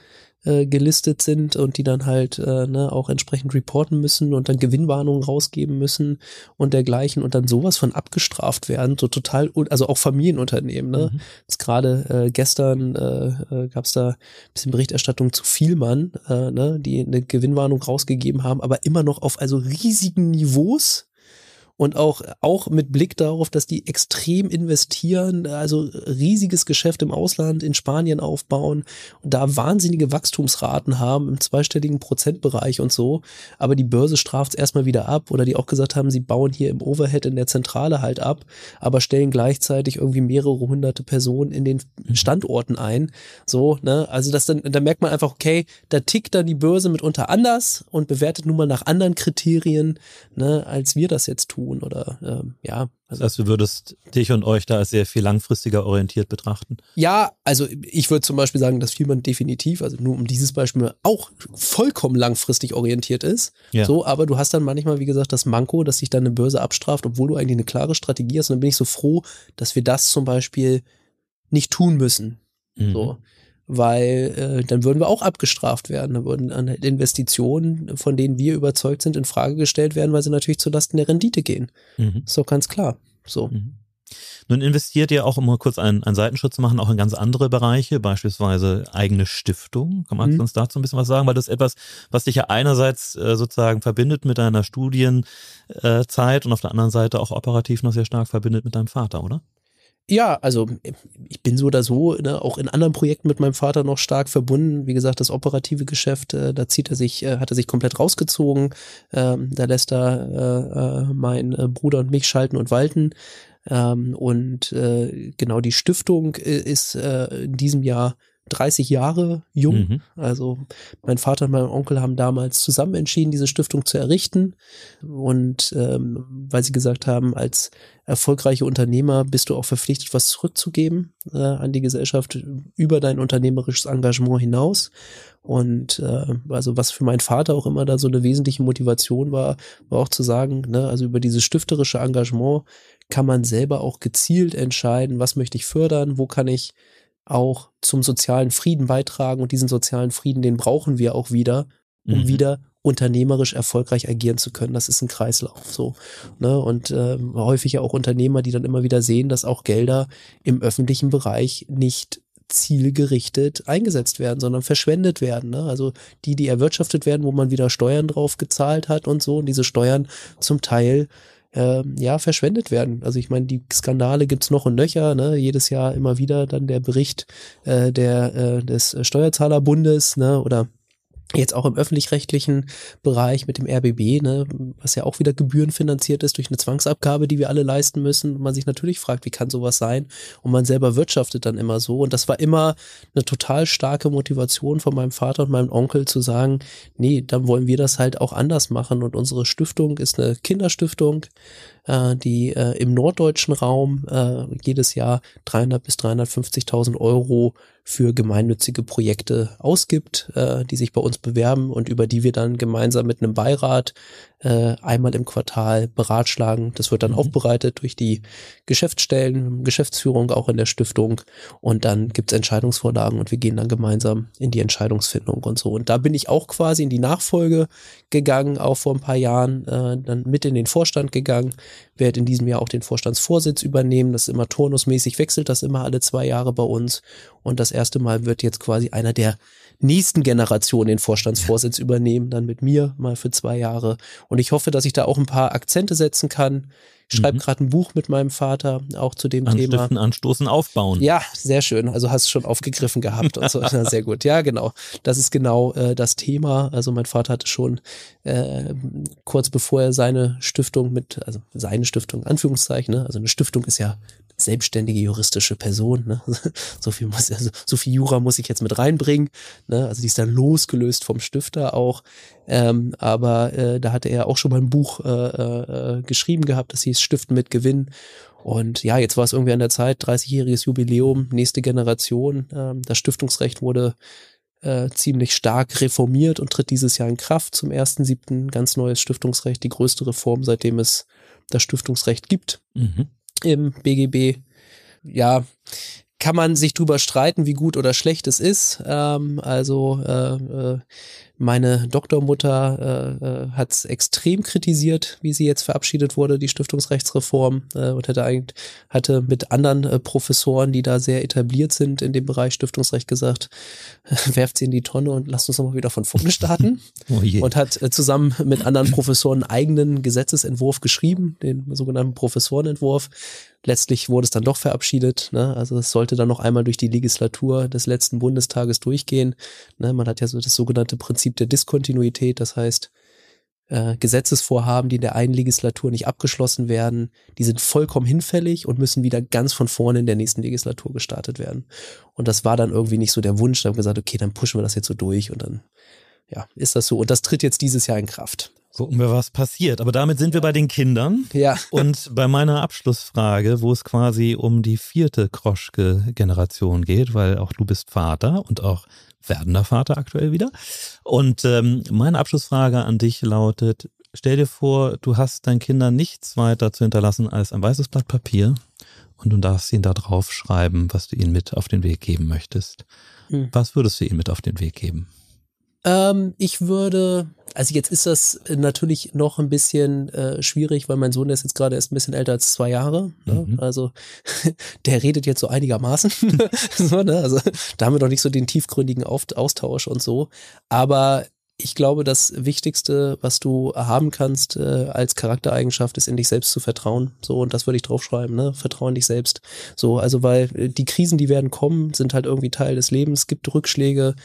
äh, gelistet sind und die dann halt äh, ne, auch entsprechend reporten müssen und dann Gewinnwarnungen rausgeben müssen und dergleichen und dann sowas von abgestraft werden, so total, also auch Familienunternehmen. Ne? Mhm. Jetzt gerade äh, gestern äh, gab es da ein bisschen Berichterstattung zu Vielmann, äh, ne, die eine Gewinnwarnung rausgegeben haben, aber immer noch auf also riesigen Niveaus und auch, auch mit Blick darauf, dass die extrem investieren, also riesiges Geschäft im Ausland, in Spanien aufbauen und da wahnsinnige Wachstumsraten haben im zweistelligen Prozentbereich und so. Aber die Börse straft es erstmal wieder ab oder die auch gesagt haben, sie bauen hier im Overhead in der Zentrale halt ab, aber stellen gleichzeitig irgendwie mehrere hunderte Personen in den Standorten ein. So, ne, also das dann, da merkt man einfach, okay, da tickt dann die Börse mitunter anders und bewertet nun mal nach anderen Kriterien, ne, als wir das jetzt tun tun oder ähm, ja. Also, das heißt, du würdest dich und euch da als sehr viel langfristiger orientiert betrachten? Ja, also ich würde zum Beispiel sagen, dass Vielmann definitiv, also nur um dieses Beispiel auch vollkommen langfristig orientiert ist. Ja. So, aber du hast dann manchmal, wie gesagt, das Manko, dass sich dann eine Börse abstraft, obwohl du eigentlich eine klare Strategie hast. Und dann bin ich so froh, dass wir das zum Beispiel nicht tun müssen. Mhm. So weil äh, dann würden wir auch abgestraft werden. Dann würden Investitionen, von denen wir überzeugt sind, in Frage gestellt werden, weil sie natürlich zulasten der Rendite gehen. Mhm. Ist doch ganz klar. So. Mhm. Nun investiert ihr auch, um mal kurz einen, einen Seitenschritt zu machen, auch in ganz andere Bereiche, beispielsweise eigene Stiftung. Kann man mhm. uns dazu ein bisschen was sagen? Weil das ist etwas, was dich ja einerseits äh, sozusagen verbindet mit deiner Studienzeit und auf der anderen Seite auch operativ noch sehr stark verbindet mit deinem Vater, oder? Ja, also ich bin so oder so ne, auch in anderen Projekten mit meinem Vater noch stark verbunden. Wie gesagt, das operative Geschäft, äh, da zieht er sich, äh, hat er sich komplett rausgezogen. Ähm, da lässt er äh, äh, mein äh, Bruder und mich schalten und walten. Ähm, und äh, genau die Stiftung ist in diesem Jahr 30 Jahre jung. Mhm. Also mein Vater und mein Onkel haben damals zusammen entschieden, diese Stiftung zu errichten. Und ähm, weil sie gesagt haben, als erfolgreiche Unternehmer bist du auch verpflichtet, was zurückzugeben äh, an die Gesellschaft über dein unternehmerisches Engagement hinaus. Und äh, also was für meinen Vater auch immer da so eine wesentliche Motivation war, war auch zu sagen, ne, also über dieses stifterische Engagement kann man selber auch gezielt entscheiden, was möchte ich fördern, wo kann ich auch zum sozialen Frieden beitragen und diesen sozialen Frieden, den brauchen wir auch wieder, um mhm. wieder unternehmerisch erfolgreich agieren zu können. Das ist ein Kreislauf so. Ne? Und äh, häufig ja auch Unternehmer, die dann immer wieder sehen, dass auch Gelder im öffentlichen Bereich nicht zielgerichtet eingesetzt werden, sondern verschwendet werden. Ne? Also die, die erwirtschaftet werden, wo man wieder Steuern drauf gezahlt hat und so, und diese Steuern zum Teil äh, ja, verschwendet werden. Also ich meine, die Skandale gibt's noch und nöcher, ne? jedes Jahr immer wieder dann der Bericht äh, der, äh, des Steuerzahlerbundes ne? oder jetzt auch im öffentlich-rechtlichen Bereich mit dem RBB, ne, was ja auch wieder gebührenfinanziert ist durch eine Zwangsabgabe, die wir alle leisten müssen. Man sich natürlich fragt, wie kann sowas sein? Und man selber wirtschaftet dann immer so. Und das war immer eine total starke Motivation von meinem Vater und meinem Onkel zu sagen, nee, dann wollen wir das halt auch anders machen. Und unsere Stiftung ist eine Kinderstiftung äh, die äh, im norddeutschen Raum äh, jedes Jahr 300 bis 350.000 Euro für gemeinnützige Projekte ausgibt, äh, die sich bei uns bewerben und über die wir dann gemeinsam mit einem Beirat äh, einmal im Quartal beratschlagen. Das wird dann mhm. aufbereitet durch die Geschäftsstellen, Geschäftsführung auch in der Stiftung und dann gibt's Entscheidungsvorlagen und wir gehen dann gemeinsam in die Entscheidungsfindung und so. Und da bin ich auch quasi in die Nachfolge gegangen, auch vor ein paar Jahren, äh, dann mit in den Vorstand gegangen, werde in diesem Jahr auch den Vorstandsvorsitz übernehmen. Das ist immer turnusmäßig, wechselt das immer alle zwei Jahre bei uns. Und das erste Mal wird jetzt quasi einer der nächsten Generation den Vorstandsvorsitz übernehmen, dann mit mir mal für zwei Jahre. Und ich hoffe, dass ich da auch ein paar Akzente setzen kann. Ich schreibe mhm. gerade ein Buch mit meinem Vater auch zu dem Anstiften, Thema. Anstoßen, aufbauen. Ja, sehr schön. Also hast du schon aufgegriffen gehabt und so. sehr gut. Ja, genau. Das ist genau äh, das Thema. Also mein Vater hatte schon äh, kurz bevor er seine Stiftung mit, also seine Stiftung, Anführungszeichen, ne? also eine Stiftung ist ja selbstständige juristische Person. Ne? So viel muss, also so viel Jura muss ich jetzt mit reinbringen. Ne? Also die ist dann losgelöst vom Stifter auch. Ähm, aber äh, da hatte er auch schon mal ein Buch äh, äh, geschrieben gehabt, das hieß Stiften mit Gewinn. Und ja, jetzt war es irgendwie an der Zeit, 30-jähriges Jubiläum, nächste Generation. Ähm, das Stiftungsrecht wurde äh, ziemlich stark reformiert und tritt dieses Jahr in Kraft zum 1.7. Ganz neues Stiftungsrecht, die größte Reform, seitdem es das Stiftungsrecht gibt. Mhm im BGB. Ja, kann man sich drüber streiten, wie gut oder schlecht es ist. Ähm, also äh, äh, meine Doktormutter äh, äh, hat es extrem kritisiert, wie sie jetzt verabschiedet wurde, die Stiftungsrechtsreform, äh, und hatte eigentlich hatte mit anderen äh, Professoren, die da sehr etabliert sind in dem Bereich Stiftungsrecht, gesagt, werft sie in die Tonne und lasst uns nochmal wieder von vorne starten. oh und hat äh, zusammen mit anderen Professoren einen eigenen Gesetzesentwurf geschrieben, den sogenannten Professorenentwurf, letztlich wurde es dann doch verabschiedet. Ne? Also es sollte dann noch einmal durch die Legislatur des letzten Bundestages durchgehen. Ne? Man hat ja so das sogenannte Prinzip der Diskontinuität, das heißt, äh, Gesetzesvorhaben, die in der einen Legislatur nicht abgeschlossen werden, die sind vollkommen hinfällig und müssen wieder ganz von vorne in der nächsten Legislatur gestartet werden. Und das war dann irgendwie nicht so der Wunsch. Da haben wir gesagt, okay, dann pushen wir das jetzt so durch und dann ja, ist das so. Und das tritt jetzt dieses Jahr in Kraft. Gucken wir, was passiert. Aber damit sind wir bei den Kindern. Ja. Und bei meiner Abschlussfrage, wo es quasi um die vierte Kroschke-Generation geht, weil auch du bist Vater und auch werdender Vater aktuell wieder. Und ähm, meine Abschlussfrage an dich lautet, stell dir vor, du hast deinen Kindern nichts weiter zu hinterlassen als ein weißes Blatt Papier und du darfst ihnen da drauf schreiben, was du ihnen mit auf den Weg geben möchtest. Hm. Was würdest du ihnen mit auf den Weg geben? Ähm, ich würde, also jetzt ist das natürlich noch ein bisschen äh, schwierig, weil mein Sohn ist jetzt gerade erst ein bisschen älter als zwei Jahre. Ne? Mhm. Also der redet jetzt so einigermaßen. so, ne? Also da haben wir noch nicht so den tiefgründigen Austausch und so. Aber ich glaube, das Wichtigste, was du haben kannst äh, als Charaktereigenschaft, ist in dich selbst zu vertrauen. So, und das würde ich draufschreiben, ne? Vertrauen dich selbst. So, also weil äh, die Krisen, die werden kommen, sind halt irgendwie Teil des Lebens. Es gibt Rückschläge,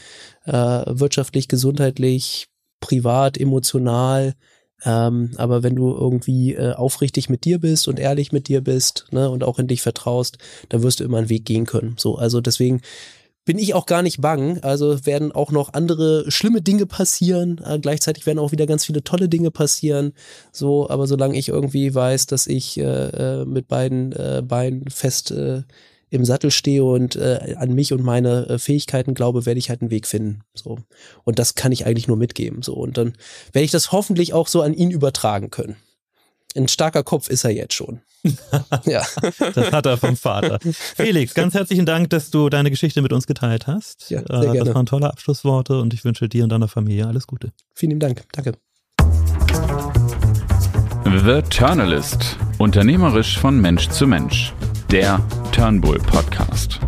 äh, wirtschaftlich, gesundheitlich, privat, emotional. Ähm, aber wenn du irgendwie äh, aufrichtig mit dir bist und ehrlich mit dir bist, ne, und auch in dich vertraust, dann wirst du immer einen Weg gehen können. So, also deswegen bin ich auch gar nicht bang. Also werden auch noch andere schlimme Dinge passieren. Äh, gleichzeitig werden auch wieder ganz viele tolle Dinge passieren. So, aber solange ich irgendwie weiß, dass ich äh, äh mit beiden äh, Beinen fest äh, im Sattel stehe und äh, an mich und meine äh, Fähigkeiten glaube, werde ich halt einen Weg finden. So. Und das kann ich eigentlich nur mitgeben. So. Und dann werde ich das hoffentlich auch so an ihn übertragen können. Ein starker Kopf ist er jetzt schon. ja. Das hat er vom Vater. Felix, ganz herzlichen Dank, dass du deine Geschichte mit uns geteilt hast. Ja, sehr gerne. Das waren tolle Abschlussworte und ich wünsche dir und deiner Familie alles Gute. Vielen Dank. Danke. The Turnalist. Unternehmerisch von Mensch zu Mensch. Der Turnbull Podcast.